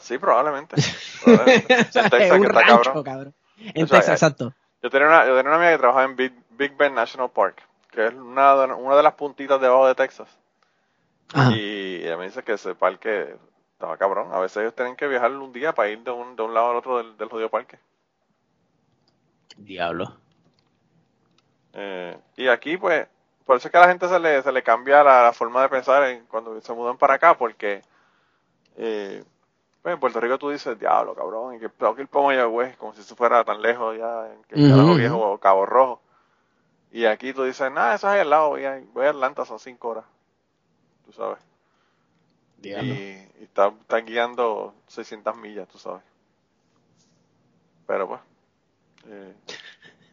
Sí, probablemente. probablemente. En Texas,
es un rancho, cabrón. En Texas, exacto.
Yo tenía, una, yo tenía una amiga que trabajaba en Big, Big Bend National Park, que es una, una de las puntitas debajo de Texas. Y ella me dice que ese parque estaba cabrón. A veces ellos tienen que viajar un día para ir de un, de un lado al otro del, del jodido parque.
Diablo.
Eh, y aquí, pues, por eso es que a la gente se le, se le cambia la, forma de pensar en, cuando se mudan para acá, porque eh, pues en Puerto Rico tú dices, diablo, cabrón, y que tengo que ir para Mayagüez, como si eso fuera tan lejos ya, en que uh Viejo o Cabo Rojo. Y aquí tú dices, nada, eso es ahí al lado, voy a, voy a Atlanta, son cinco horas. Tú sabes. Y, y está guiando 600 millas, tú sabes. Pero pues, eh,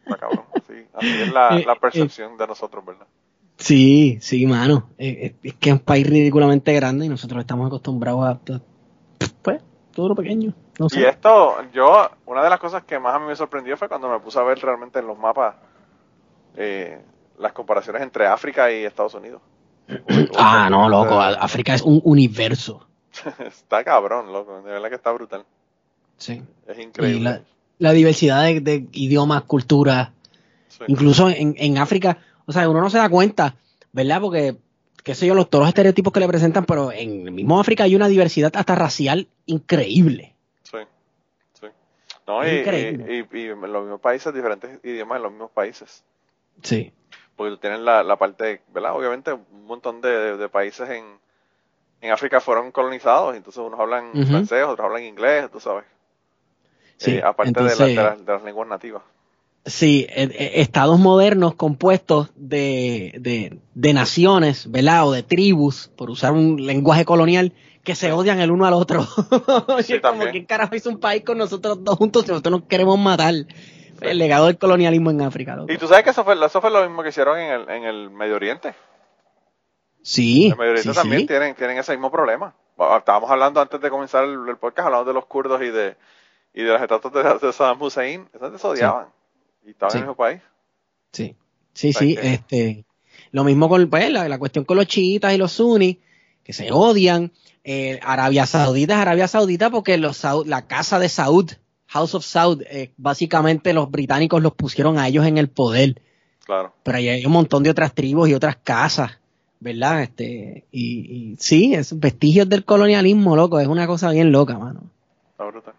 está cabrón. Sí, así es la, eh, la percepción de nosotros, ¿verdad?
Sí, sí, mano. Es, que es un país ridículamente grande y nosotros estamos acostumbrados a, pues, todo lo pequeño.
Y esto, yo, una de las cosas que más a mí me sorprendió fue cuando me puse a ver realmente en los mapas eh, las comparaciones entre África y Estados Unidos.
ah, no, loco, África es un universo.
está cabrón, loco, de verdad que está brutal.
Sí.
Es increíble.
La, diversidad de, idiomas, culturas, incluso en, en África o sea, uno no se da cuenta, ¿verdad? Porque, qué sé yo, los, todos los estereotipos que le presentan, pero en el mismo África hay una diversidad hasta racial increíble.
Sí, sí. No, y, y, en los mismos países, diferentes idiomas en los mismos países.
Sí.
Porque tú tienes la, la parte, ¿verdad? Obviamente un montón de, países en, en África fueron colonizados, entonces unos hablan francés, otros hablan inglés, tú sabes. Sí, eh, aparte de, de las lenguas nativas.
Sí, e, e, estados modernos compuestos de, de, naciones, ¿verdad? O de tribus, por usar un lenguaje colonial, que se odian el uno al otro. Sí, como carajo hizo un país con nosotros dos juntos si nosotros nos queremos matar. El legado del colonialismo en África.
Y tú sabes que eso fue, eso fue lo mismo que hicieron en el, en el Medio Oriente.
Sí.
En el Medio Oriente también Tienen, tienen ese mismo problema. Estábamos hablando antes de comenzar el, podcast, hablando de los kurdos y de, y de las estatuas de, de Saddam Hussein. Esos se odiaban. Y estaba en el mismo país.
Sí, sí, sí. Este, lo mismo con pues, la, cuestión con los chiitas y los sunnis, que se odian. Eh, Arabia Saudita es Arabia Saudita porque los, la casa de Saud, House of Saud, eh, básicamente los británicos los pusieron a ellos en el poder.
Claro.
Pero ahí hay un montón de otras tribus y otras casas, ¿verdad? Este, y, y sí, es vestigios del colonialismo, loco, es una cosa bien loca, mano.
Está brutal.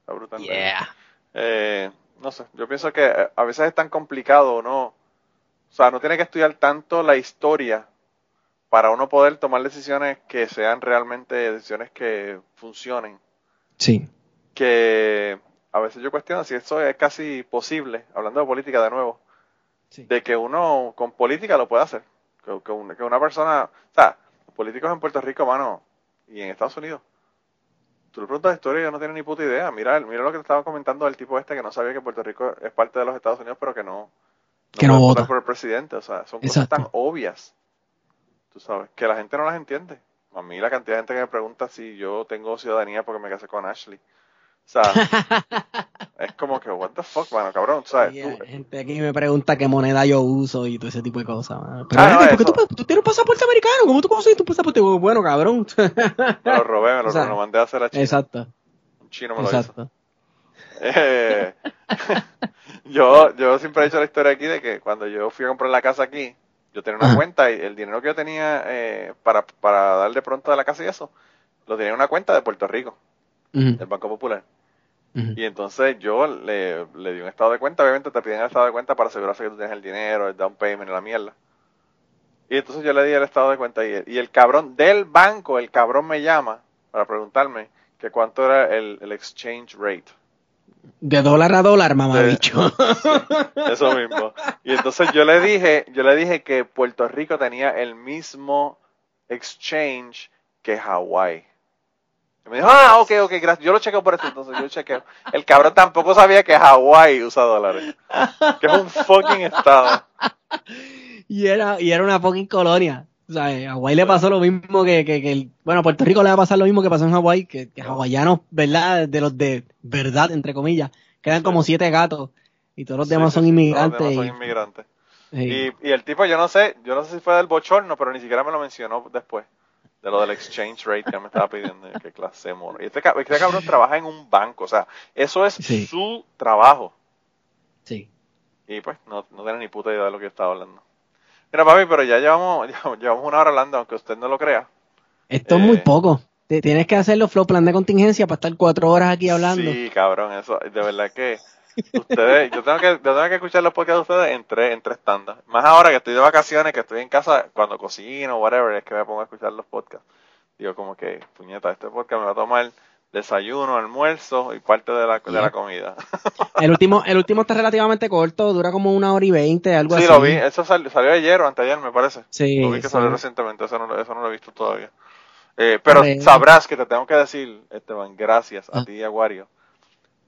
Está brutal.
Yeah.
Eh, no sé, yo pienso que eh, a veces es tan complicado, ¿no? O sea, no tiene que estudiar tanto la historia para uno poder tomar decisiones que sean realmente decisiones que funcionen.
Sí.
Que a veces yo cuestiono si eso es casi posible, hablando de política de nuevo, de que uno con política lo pueda hacer. Que, que, una, que una persona, o sea, políticos en Puerto Rico, mano, y en Estados Unidos, tú le preguntas de historia y yo no tiene ni puta idea. Mira, mira lo que te estaba comentando del tipo este que no sabía que Puerto Rico es parte de los Estados Unidos, pero que no,
que no vota
por el presidente. O sea, son cosas tan obvias, tú sabes, que la gente no las entiende. A mí la cantidad de gente que me pregunta si yo tengo ciudadanía porque me casé con Ashley. Sea, es como que, what the fuck, mano, cabrón, ¿sabes?
gente aquí me pregunta qué moneda yo uso y todo ese tipo de cosas. Pero, ah, ¿por qué tú, tú, tienes un pasaporte americano? ¿Cómo tú conseguiste tu pasaporte? Bueno, cabrón.
me lo robé, me lo, mandé a hacer a China.
Exacto.
Un chino me lo exacto. Eh, yo, yo siempre he hecho la historia aquí de que cuando yo fui a comprar la casa aquí, yo tenía una cuenta y el dinero que yo tenía eh, para, para dar de pronto a la casa y eso, lo tenía en una cuenta de Puerto Rico, del Banco Popular. Y entonces yo le, le, di un estado de cuenta, obviamente te piden el estado de cuenta para asegurarse que tú tienes el dinero, el down payment la mierda. Y entonces yo le di el estado de cuenta y, y el cabrón del banco, el cabrón me llama para preguntarme que cuánto era el, el exchange rate.
De dólar a dólar, mamá bicho.
eso mismo. Y entonces yo le dije, yo le dije que Puerto Rico tenía el mismo exchange que Hawái. Me dijo, ah, ok, ok, gracias. Yo lo chequeo por eso, entonces yo lo chequeo. El cabrón tampoco sabía que Hawái usa dólares. Que es un fucking estado.
Y era, y era una fucking colonia. O sea, a Hawái le pasó lo mismo que, que, que el, bueno, a Puerto Rico le va a pasar lo mismo que pasó en Hawái, que, que hawaianos, ¿verdad? De los de verdad, entre comillas, quedan como siete gatos y todos los demás son inmigrantes. Todos
los demás son inmigrantes. Y, y el tipo, yo no sé, yo no sé si fue del bochorno, pero ni siquiera me lo mencionó después de lo del exchange rate que me estaba pidiendo, qué clase mono. Y este, este, cabrón trabaja en un banco, o sea, eso es su trabajo.
Sí.
Y pues no, no tiene ni puta idea de lo que yo estaba hablando. Mira, papi, pero ya llevamos, llevamos una hora hablando, aunque usted no lo crea.
Esto es muy eh, poco. Tienes que hacerlo flow plan de contingencia para estar cuatro horas aquí hablando.
Sí, cabrón, eso, de verdad que ustedes, yo tengo que, yo tengo que escuchar los podcasts de ustedes en tres, en tres tandas. Más ahora que estoy de vacaciones, que estoy en casa, cuando cocino, whatever, es que me pongo a escuchar los podcasts. Digo como que, puñeta, este podcast me va a tomar desayuno, almuerzo y parte de la, de la comida.
El último, el último está relativamente corto, dura como una hora y veinte, algo así.
Sí, lo vi, eso salió, ayer o anteayer, me parece. Sí. Lo vi que salió recientemente, eso no, eso no lo he visto todavía. Eh, pero sabrás que te tengo que decir, Esteban, gracias a ah. ti y a Wario,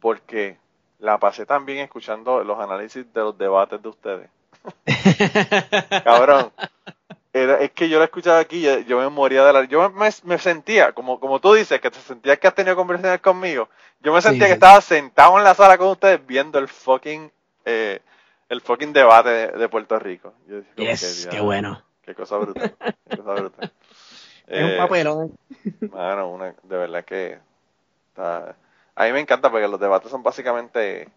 porque la pasé también escuchando los análisis de los debates de ustedes. Cabrón. es que yo la escuchaba aquí, yo, yo, me moría de la... Yo me, sentía, como, como tú dices, que te sentías que has tenido conversaciones conmigo, yo me sentía que estaba sentado en la sala con ustedes viendo el fucking, eh, el fucking debate de, Puerto Rico.
Yo yes, qué bueno.
Qué cosa brutal. Qué cosa brutal.
Es un eh, papelón.
Bueno, una, de verdad que está, a mí me encanta porque los debates son básicamente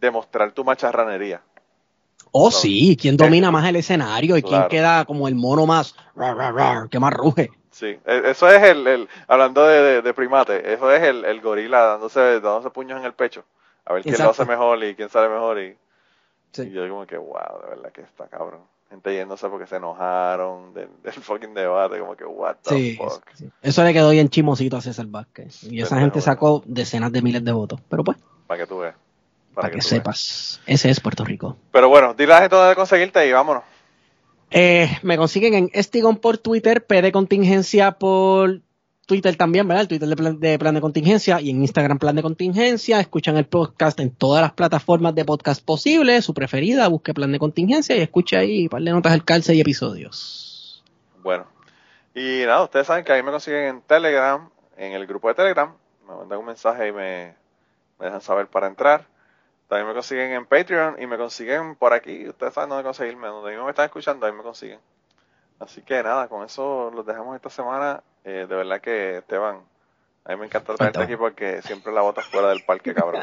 demostrar tu macharranería.
Oh, sí, quién domina más el escenario y quién queda como el mono más, que más ruge.
Sí, e, eso es el, hablando de, primate, eso es el, gorila dándose, dándose puños en el pecho, a ver quién lo hace mejor y quién sale mejor y, y yo como que, wow, de verdad que está cabrón gente yéndose porque se enojaron del, fucking debate, como que, what the fuck.
Eso le quedó bien chimosito a César Vázquez. Y esa gente sacó decenas de miles de votos. Pero pues.
Para que tú veas.
Para, que, sepas. Ese es Puerto Rico.
Pero bueno, dile a la gente dónde conseguirte y vámonos.
Eh, me consiguen en Estigón por Twitter, PD Contingencia por Twitter también, ¿verdad? El Twitter de plan, de plan, de contingencia y en Instagram plan de contingencia. Escuchan el podcast en todas las plataformas de podcast posibles. Su preferida, busque plan de contingencia y escuche ahí un par de notas del calce y episodios.
Bueno. Y nada, ustedes saben que ahí me consiguen en Telegram, en el grupo de Telegram. Me mandan un mensaje y me, dejan saber para entrar. También me consiguen en Patreon y me consiguen por aquí. Ustedes saben dónde conseguirme. Donde me están escuchando, ahí me consiguen. Así que nada, con eso los dejamos esta semana. Eh, de verdad que, Esteban, a mí me encanta traerte aquí porque siempre la botas fuera del parque, cabrón.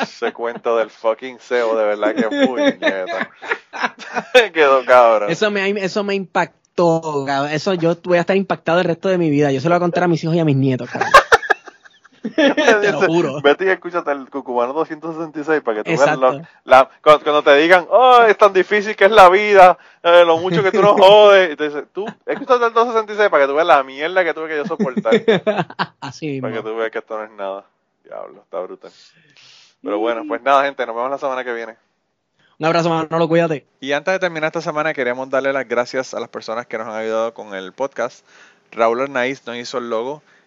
Ese cuento del fucking CEO, de verdad que puñeta. Quedó cabrón.
Eso me, eso me impactó, cabrón. Eso yo voy a estar impactado el resto de mi vida. Yo se lo voy a contar a mis hijos y a mis nietos, cabrón.
Te lo juro. Vete y escúchate el Cucubano 266 para que tú veas la, cuando, te digan, oh, es tan difícil que es la vida, eh, lo mucho que tú nos jodes. Y te dice, tú, escúchate el 266 para que tú veas la mierda que tuve que yo soportar.
Así
Para que tú veas que esto no es nada. Diablo, está brutal. Pero bueno, pues nada, gente, nos vemos la semana que viene.
Un abrazo, lo cuídate.
Y antes de terminar esta semana, queremos darle las gracias a las personas que nos han ayudado con el podcast. Raúl Arnaiz nos hizo el logo.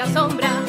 Luz